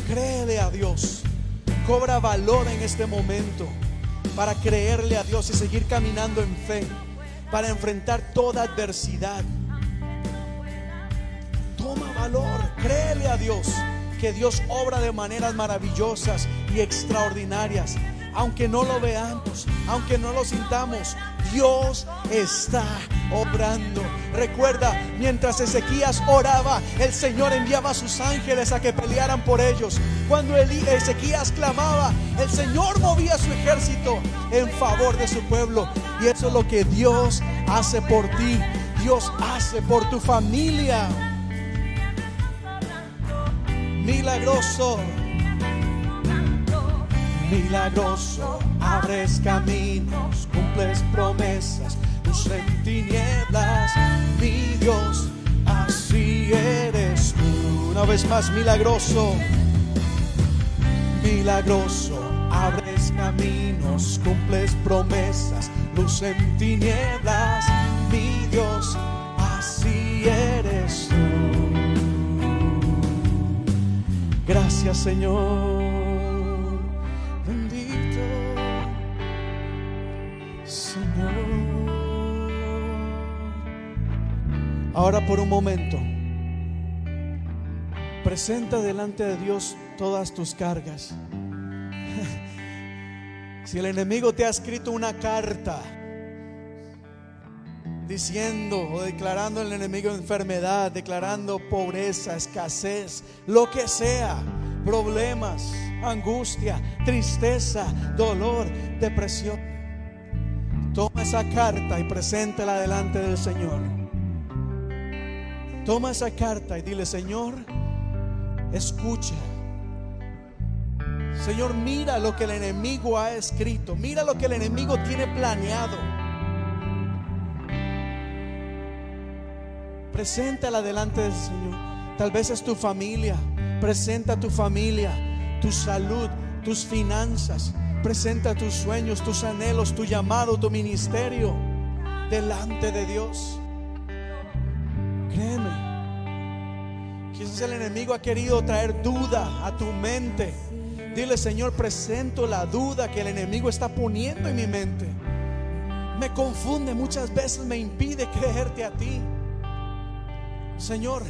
Créele a Dios. Cobra valor en este momento para creerle a Dios y seguir caminando en fe, para enfrentar toda adversidad. Toma valor, créele a Dios, que Dios obra de maneras maravillosas y extraordinarias. aunque no lo veamos, aunque no lo sintamos, Dios está obrando. Recuerda, mientras Ezequías oraba, el Señor enviaba a sus ángeles a que pelearan por ellos. Cuando Ezequías clamaba, el Señor movía su ejército en favor de su pueblo. Y eso es lo que Dios hace por ti. Dios hace por tu familia. Milagroso milagroso, abres caminos, cumples promesas, luz en tinieblas, mi Dios, así eres tú. Una vez más, milagroso, milagroso, abres caminos, cumples promesas, luz en tinieblas, mi Dios, así eres tú. Gracias Señor. Ahora por un momento, presenta delante de Dios todas tus cargas. <laughs> Si el enemigo te ha escrito una carta diciendo o declarando el enemigo enfermedad, declarando pobreza, escasez, lo que sea, problemas, angustia, tristeza, dolor, depresión, toma esa carta y preséntala delante del Señor. Toma esa carta y dile, Señor, escucha. Señor, mira lo que el enemigo ha escrito. Mira lo que el enemigo tiene planeado. Preséntala delante del Señor. Tal vez es tu familia. Presenta tu familia, tu salud, tus finanzas. Presenta tus sueños, tus anhelos, tu llamado, tu ministerio delante de Dios. Quizás el enemigo ha querido traer duda a tu mente. Dile, Señor, presento la duda que el enemigo está poniendo en mi mente. Me confunde muchas veces, me impide creerte a ti. Señor,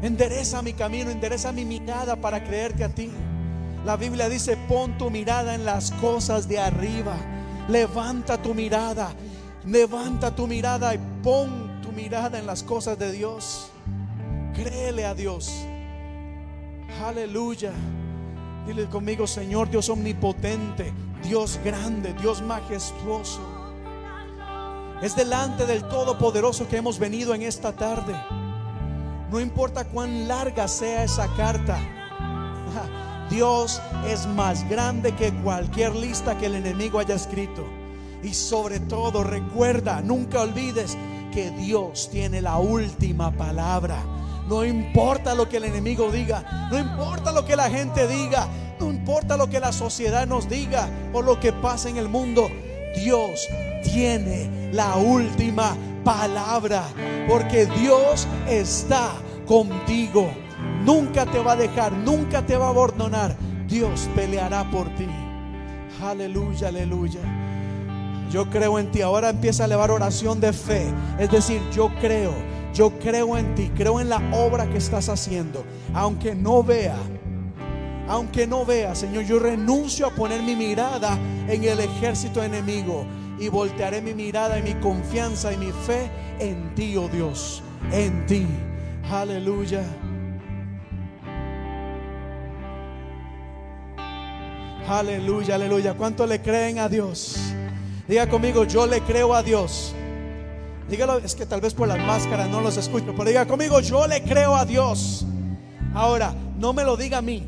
endereza mi camino, endereza mi mirada para creerte a ti. La Biblia dice, pon tu mirada en las cosas de arriba. Levanta tu mirada, levanta tu mirada y pon mirada en las cosas de Dios. Créele a Dios. Aleluya. Dile conmigo, Señor Dios omnipotente, Dios grande, Dios majestuoso. Es delante del Todopoderoso que hemos venido en esta tarde. No importa cuán larga sea esa carta. <laughs> Dios es más grande que cualquier lista que el enemigo haya escrito. Y sobre todo recuerda, nunca olvides que Dios tiene la última palabra. No importa lo que el enemigo diga, no importa lo que la gente diga, no importa lo que la sociedad nos diga o lo que pasa en el mundo. Dios tiene la última palabra, porque Dios está contigo. Nunca te va a dejar, nunca te va a abandonar. Dios peleará por ti. Aleluya, aleluya. Yo creo en ti. Ahora empieza a elevar oración de fe. Es decir, yo creo. Yo creo en ti. Creo en la obra que estás haciendo. Aunque no vea. Aunque no vea, Señor, yo renuncio a poner mi mirada en el ejército enemigo y voltearé mi mirada y mi confianza y mi fe en ti, oh Dios, en ti. Aleluya. Aleluya, aleluya. ¿Cuánto le creen a Dios? Diga conmigo, yo le creo a Dios. Dígalo, es que tal vez por las máscaras no los escucho, pero diga conmigo, yo le creo a Dios. Ahora, no me lo diga a mí,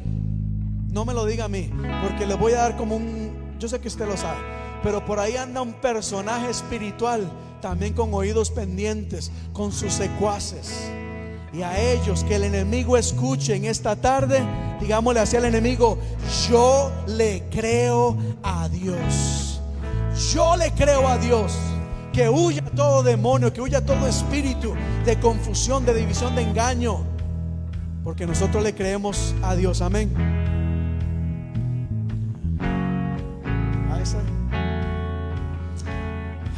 no me lo diga a mí, porque le voy a dar como un, yo sé que usted lo sabe, pero por ahí anda un personaje espiritual, también con oídos pendientes, con sus secuaces. Y a ellos que el enemigo escuche en esta tarde, digámosle hacia el enemigo, yo le creo a Dios. Yo le creo a Dios que huya todo demonio, que huya todo espíritu de confusión, de división, de engaño. Porque nosotros le creemos a Dios. Amén.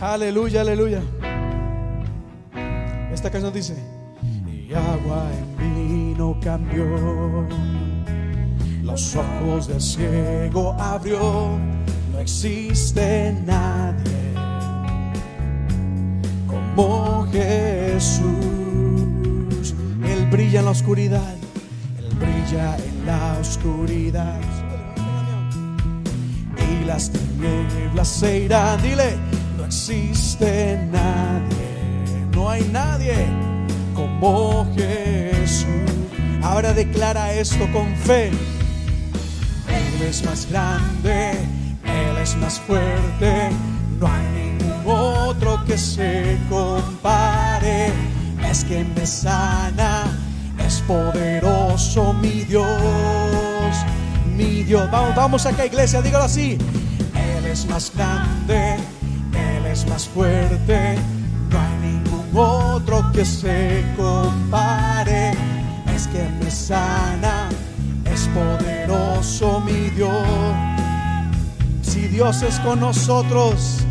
Aleluya, aleluya. Esta canción dice, y agua en vino cambió los ojos del ciego abrió. No existe nadie como Jesús. Él brilla en la oscuridad, Él brilla en la oscuridad. Y las tinieblas se irán. Dile, no existe nadie, no hay nadie como Jesús. Ahora declara esto con fe. Él es más grande, Él es más fuerte. No hay que se compare. Es que me sana, es poderoso mi Dios, mi Dios. Vamos, vamos acá, iglesia, dígalo así. Él es más grande, Él es más fuerte. No hay ningún otro que se compare. Es que me sana, es poderoso mi Dios. Si Dios es con nosotros,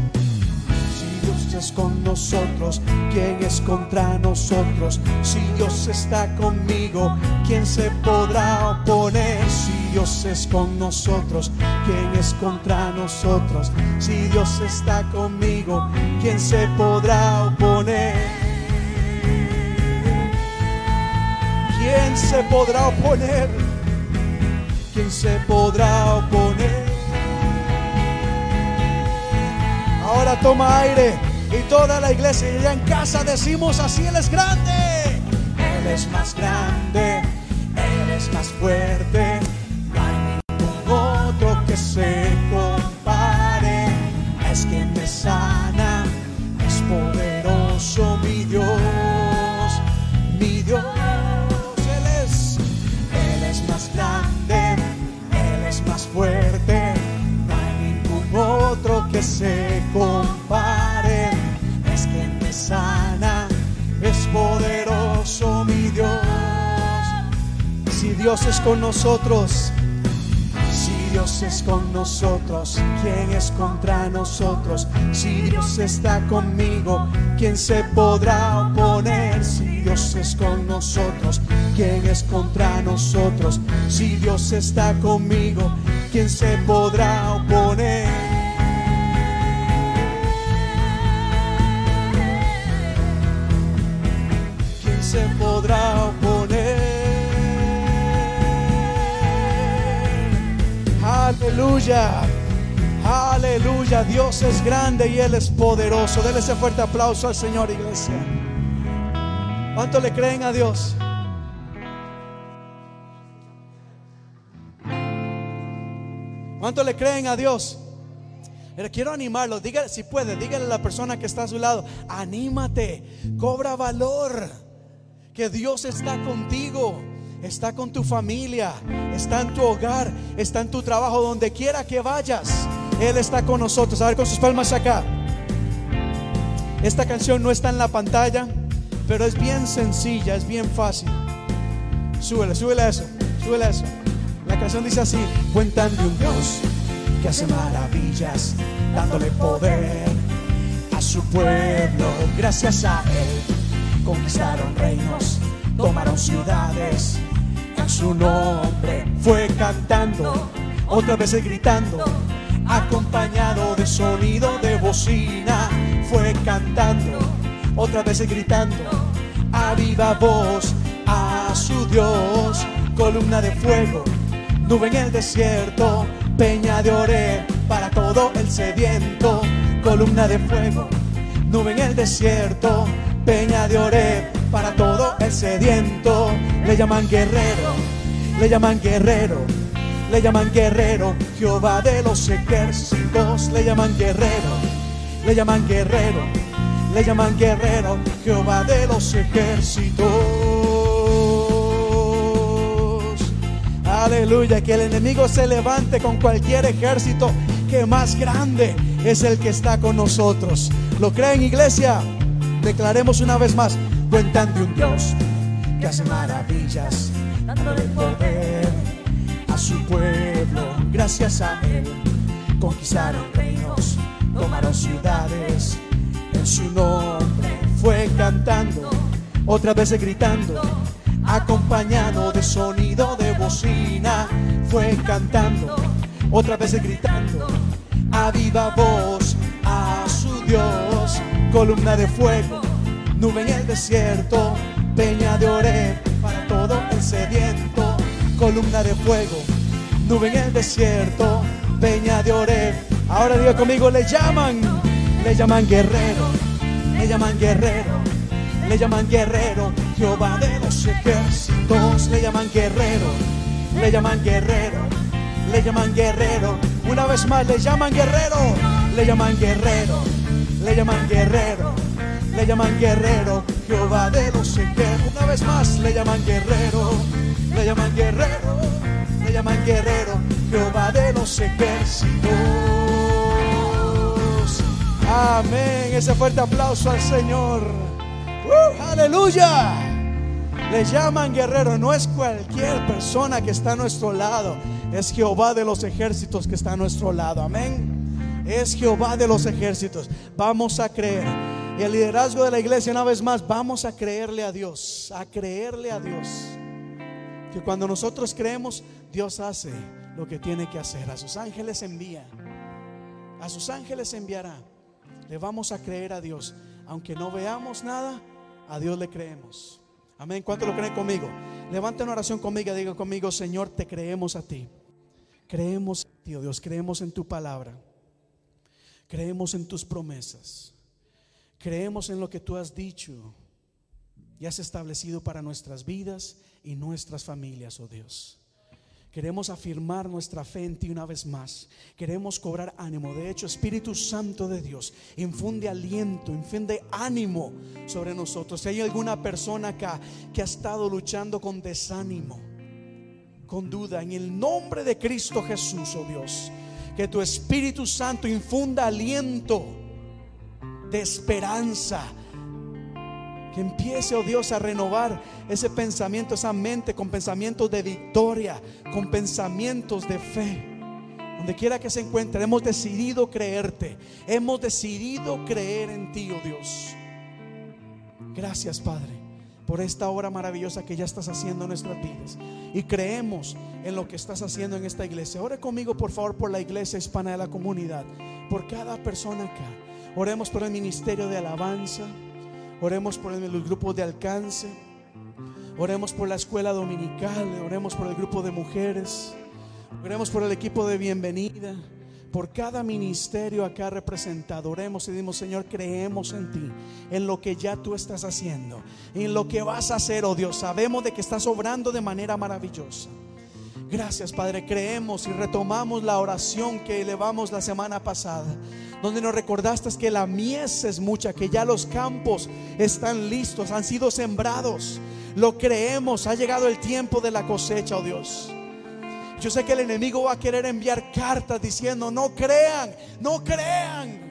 con nosotros, ¿quién es contra nosotros? Si Dios está conmigo, ¿quién se podrá oponer? Si Dios es con nosotros, ¿quién es contra nosotros? Si Dios está conmigo, ¿quién se podrá oponer? ¿Quién se podrá oponer? ¿Quién se podrá oponer? Ahora toma aire y toda la iglesia y en casa decimos así, Él es grande. Él es más grande, Él es más fuerte. No hay ningún otro que se compare. Es quien Dios es con nosotros, si Dios es con nosotros, ¿quién es contra nosotros? Si Dios está conmigo, ¿quién se podrá oponer? Si Dios es con nosotros, ¿quién es contra nosotros? Si Dios está conmigo, ¿quién se podrá oponer? Aleluya. Aleluya. Dios es grande y Él es poderoso. Dele ese fuerte aplauso al Señor, iglesia. ¿Cuánto le creen a Dios? ¿Cuánto le creen a Dios? Pero quiero animarlo, dígale, si puede, dígale a la persona que está a su lado, anímate, cobra valor, que Dios está contigo, está con tu familia, está en tu hogar, está en tu trabajo, donde quiera que vayas, Él está con nosotros. A ver, con sus palmas acá. Esta canción no está en la pantalla, pero es bien sencilla, es bien fácil. Súbele, súbele eso, súbele eso. La canción dice así, cuentan de un Dios que hace maravillas, dándole poder a su pueblo. Gracias a Él conquistaron reinos, tomaron ciudades. Su nombre fue cantando, otra vez gritando, acompañado de sonido de bocina. Fue cantando, otra vez gritando, a viva voz a su Dios, columna de fuego, nube en el desierto, peña de oré para todo el sediento, columna de fuego, nube en el desierto, peña de oré para todo el sediento. Le llaman guerrero, le llaman guerrero, le llaman guerrero, Jehová de los ejércitos, le llaman guerrero, le llaman guerrero, le llaman guerrero, Jehová de los ejércitos. Aleluya, que el enemigo se levante con cualquier ejército, que más grande es el que está con nosotros. ¿Lo creen, iglesia? Declaremos una vez más, cuentan de un Dios que hace maravillas, dándole poder a su pueblo. Gracias a Él conquistaron reinos, tomaron ciudades. En su nombre fue cantando, otra vez gritando, acompañado de sonido de bocina. fue cantando, otra vez gritando, a viva voz a su Dios, columna de fuego, nube en el desierto, peña de Oreb para todo el sediento, columna de fuego, nube en el desierto, peña de Oreb. Ahora diga conmigo, le llaman, le llaman guerrero, le llaman guerrero, le llaman guerrero, Jehová de los ejércitos, le llaman guerrero, le llaman guerrero, le llaman guerrero, una vez más le llaman guerrero, le llaman guerrero, le llaman guerrero, le llaman guerrero, Jehová de los ejércitos, una vez más le llaman guerrero, le llaman guerrero, le llaman guerrero, Jehová de los ejércitos. Amén. Ese fuerte aplauso al Señor. ¡Uh! aleluya. Le llaman guerrero. No es cualquier persona que está a nuestro lado. Es Jehová de los ejércitos que está a nuestro lado. Amén. Es Jehová de los ejércitos. Vamos a creer. Y el liderazgo de la iglesia, una vez más, vamos a creerle a Dios. A creerle a Dios. Que cuando nosotros creemos, Dios hace lo que tiene que hacer. A sus ángeles envía. A sus ángeles enviará. Le vamos a creer a Dios. Aunque no veamos nada, a Dios le creemos. Amén. ¿Cuánto lo creen conmigo? Levanten una oración conmigo. Diga conmigo, Señor, te creemos a ti. Creemos en ti, oh Dios. Creemos en tu palabra. Creemos en tus promesas. Creemos en lo que tú has dicho y has establecido para nuestras vidas y nuestras familias, oh Dios. Queremos afirmar nuestra fe en ti una vez más. Queremos cobrar ánimo. De hecho, Espíritu Santo de Dios, infunde aliento, infunde ánimo sobre nosotros. Si hay alguna persona acá que ha estado luchando con desánimo, con duda, en el nombre de Cristo Jesús, oh Dios, que tu Espíritu Santo infunda aliento de esperanza, que empiece, oh Dios, a renovar ese pensamiento, esa mente con pensamientos de victoria, con pensamientos de fe. Donde quiera que se encuentre, hemos decidido creerte. Hemos decidido creer en ti, oh Dios. Gracias, Padre, por esta obra maravillosa que ya estás haciendo en nuestras vidas. Y creemos en lo que estás haciendo en esta iglesia. Ore conmigo, por favor, por la iglesia hispana de la comunidad. Por cada persona acá. Oremos por el ministerio de alabanza. Oremos por los grupos de alcance. Oremos por la escuela dominical. Oremos por el grupo de mujeres. Oremos por el equipo de bienvenida. Por cada ministerio acá representado. Oremos y dimos, Señor, creemos en ti. En lo que ya tú estás haciendo. En lo que vas a hacer, oh Dios. Sabemos de que estás obrando de manera maravillosa. Gracias, Padre. Creemos y retomamos la oración que elevamos la semana pasada donde nos recordaste que la mies es mucha, que ya los campos están listos, han sido sembrados. Lo creemos, ha llegado el tiempo de la cosecha, oh Dios. Yo sé que el enemigo va a querer enviar cartas diciendo, no crean, no crean.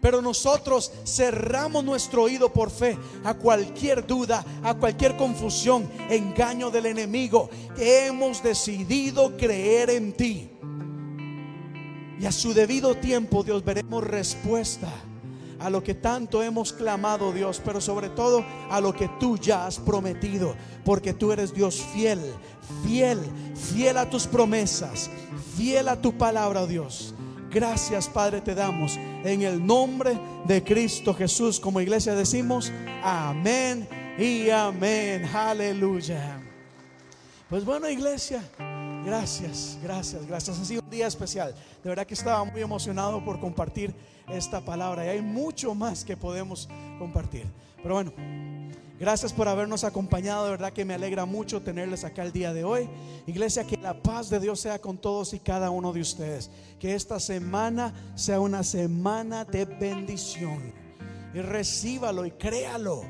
Pero nosotros cerramos nuestro oído por fe a cualquier duda, a cualquier confusión, engaño del enemigo. Hemos decidido creer en ti. Y a su debido tiempo, Dios, veremos respuesta a lo que tanto hemos clamado, Dios, pero sobre todo a lo que tú ya has prometido, porque tú eres Dios fiel, fiel, fiel a tus promesas, fiel a tu palabra, Dios. Gracias, Padre, te damos en el nombre de Cristo Jesús. Como iglesia decimos, amén y amén. Aleluya. Pues bueno, iglesia. Gracias, gracias, gracias. Ha sido un día especial. De verdad que estaba muy emocionado por compartir esta palabra. Y hay mucho más que podemos compartir. Pero bueno, gracias por habernos acompañado. De verdad que me alegra mucho tenerles acá el día de hoy. Iglesia, que la paz de Dios sea con todos y cada uno de ustedes. Que esta semana sea una semana de bendición. Y recíbalo y créalo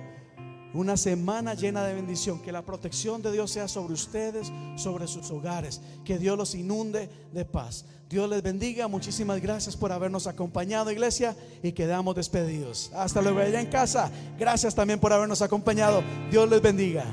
una semana llena de bendición. Que la protección de Dios sea sobre ustedes, sobre sus hogares. Que Dios los inunde de paz. Dios les bendiga. Muchísimas gracias por habernos acompañado, iglesia. Y quedamos despedidos. Hasta luego allá en casa. Gracias también por habernos acompañado. Dios les bendiga.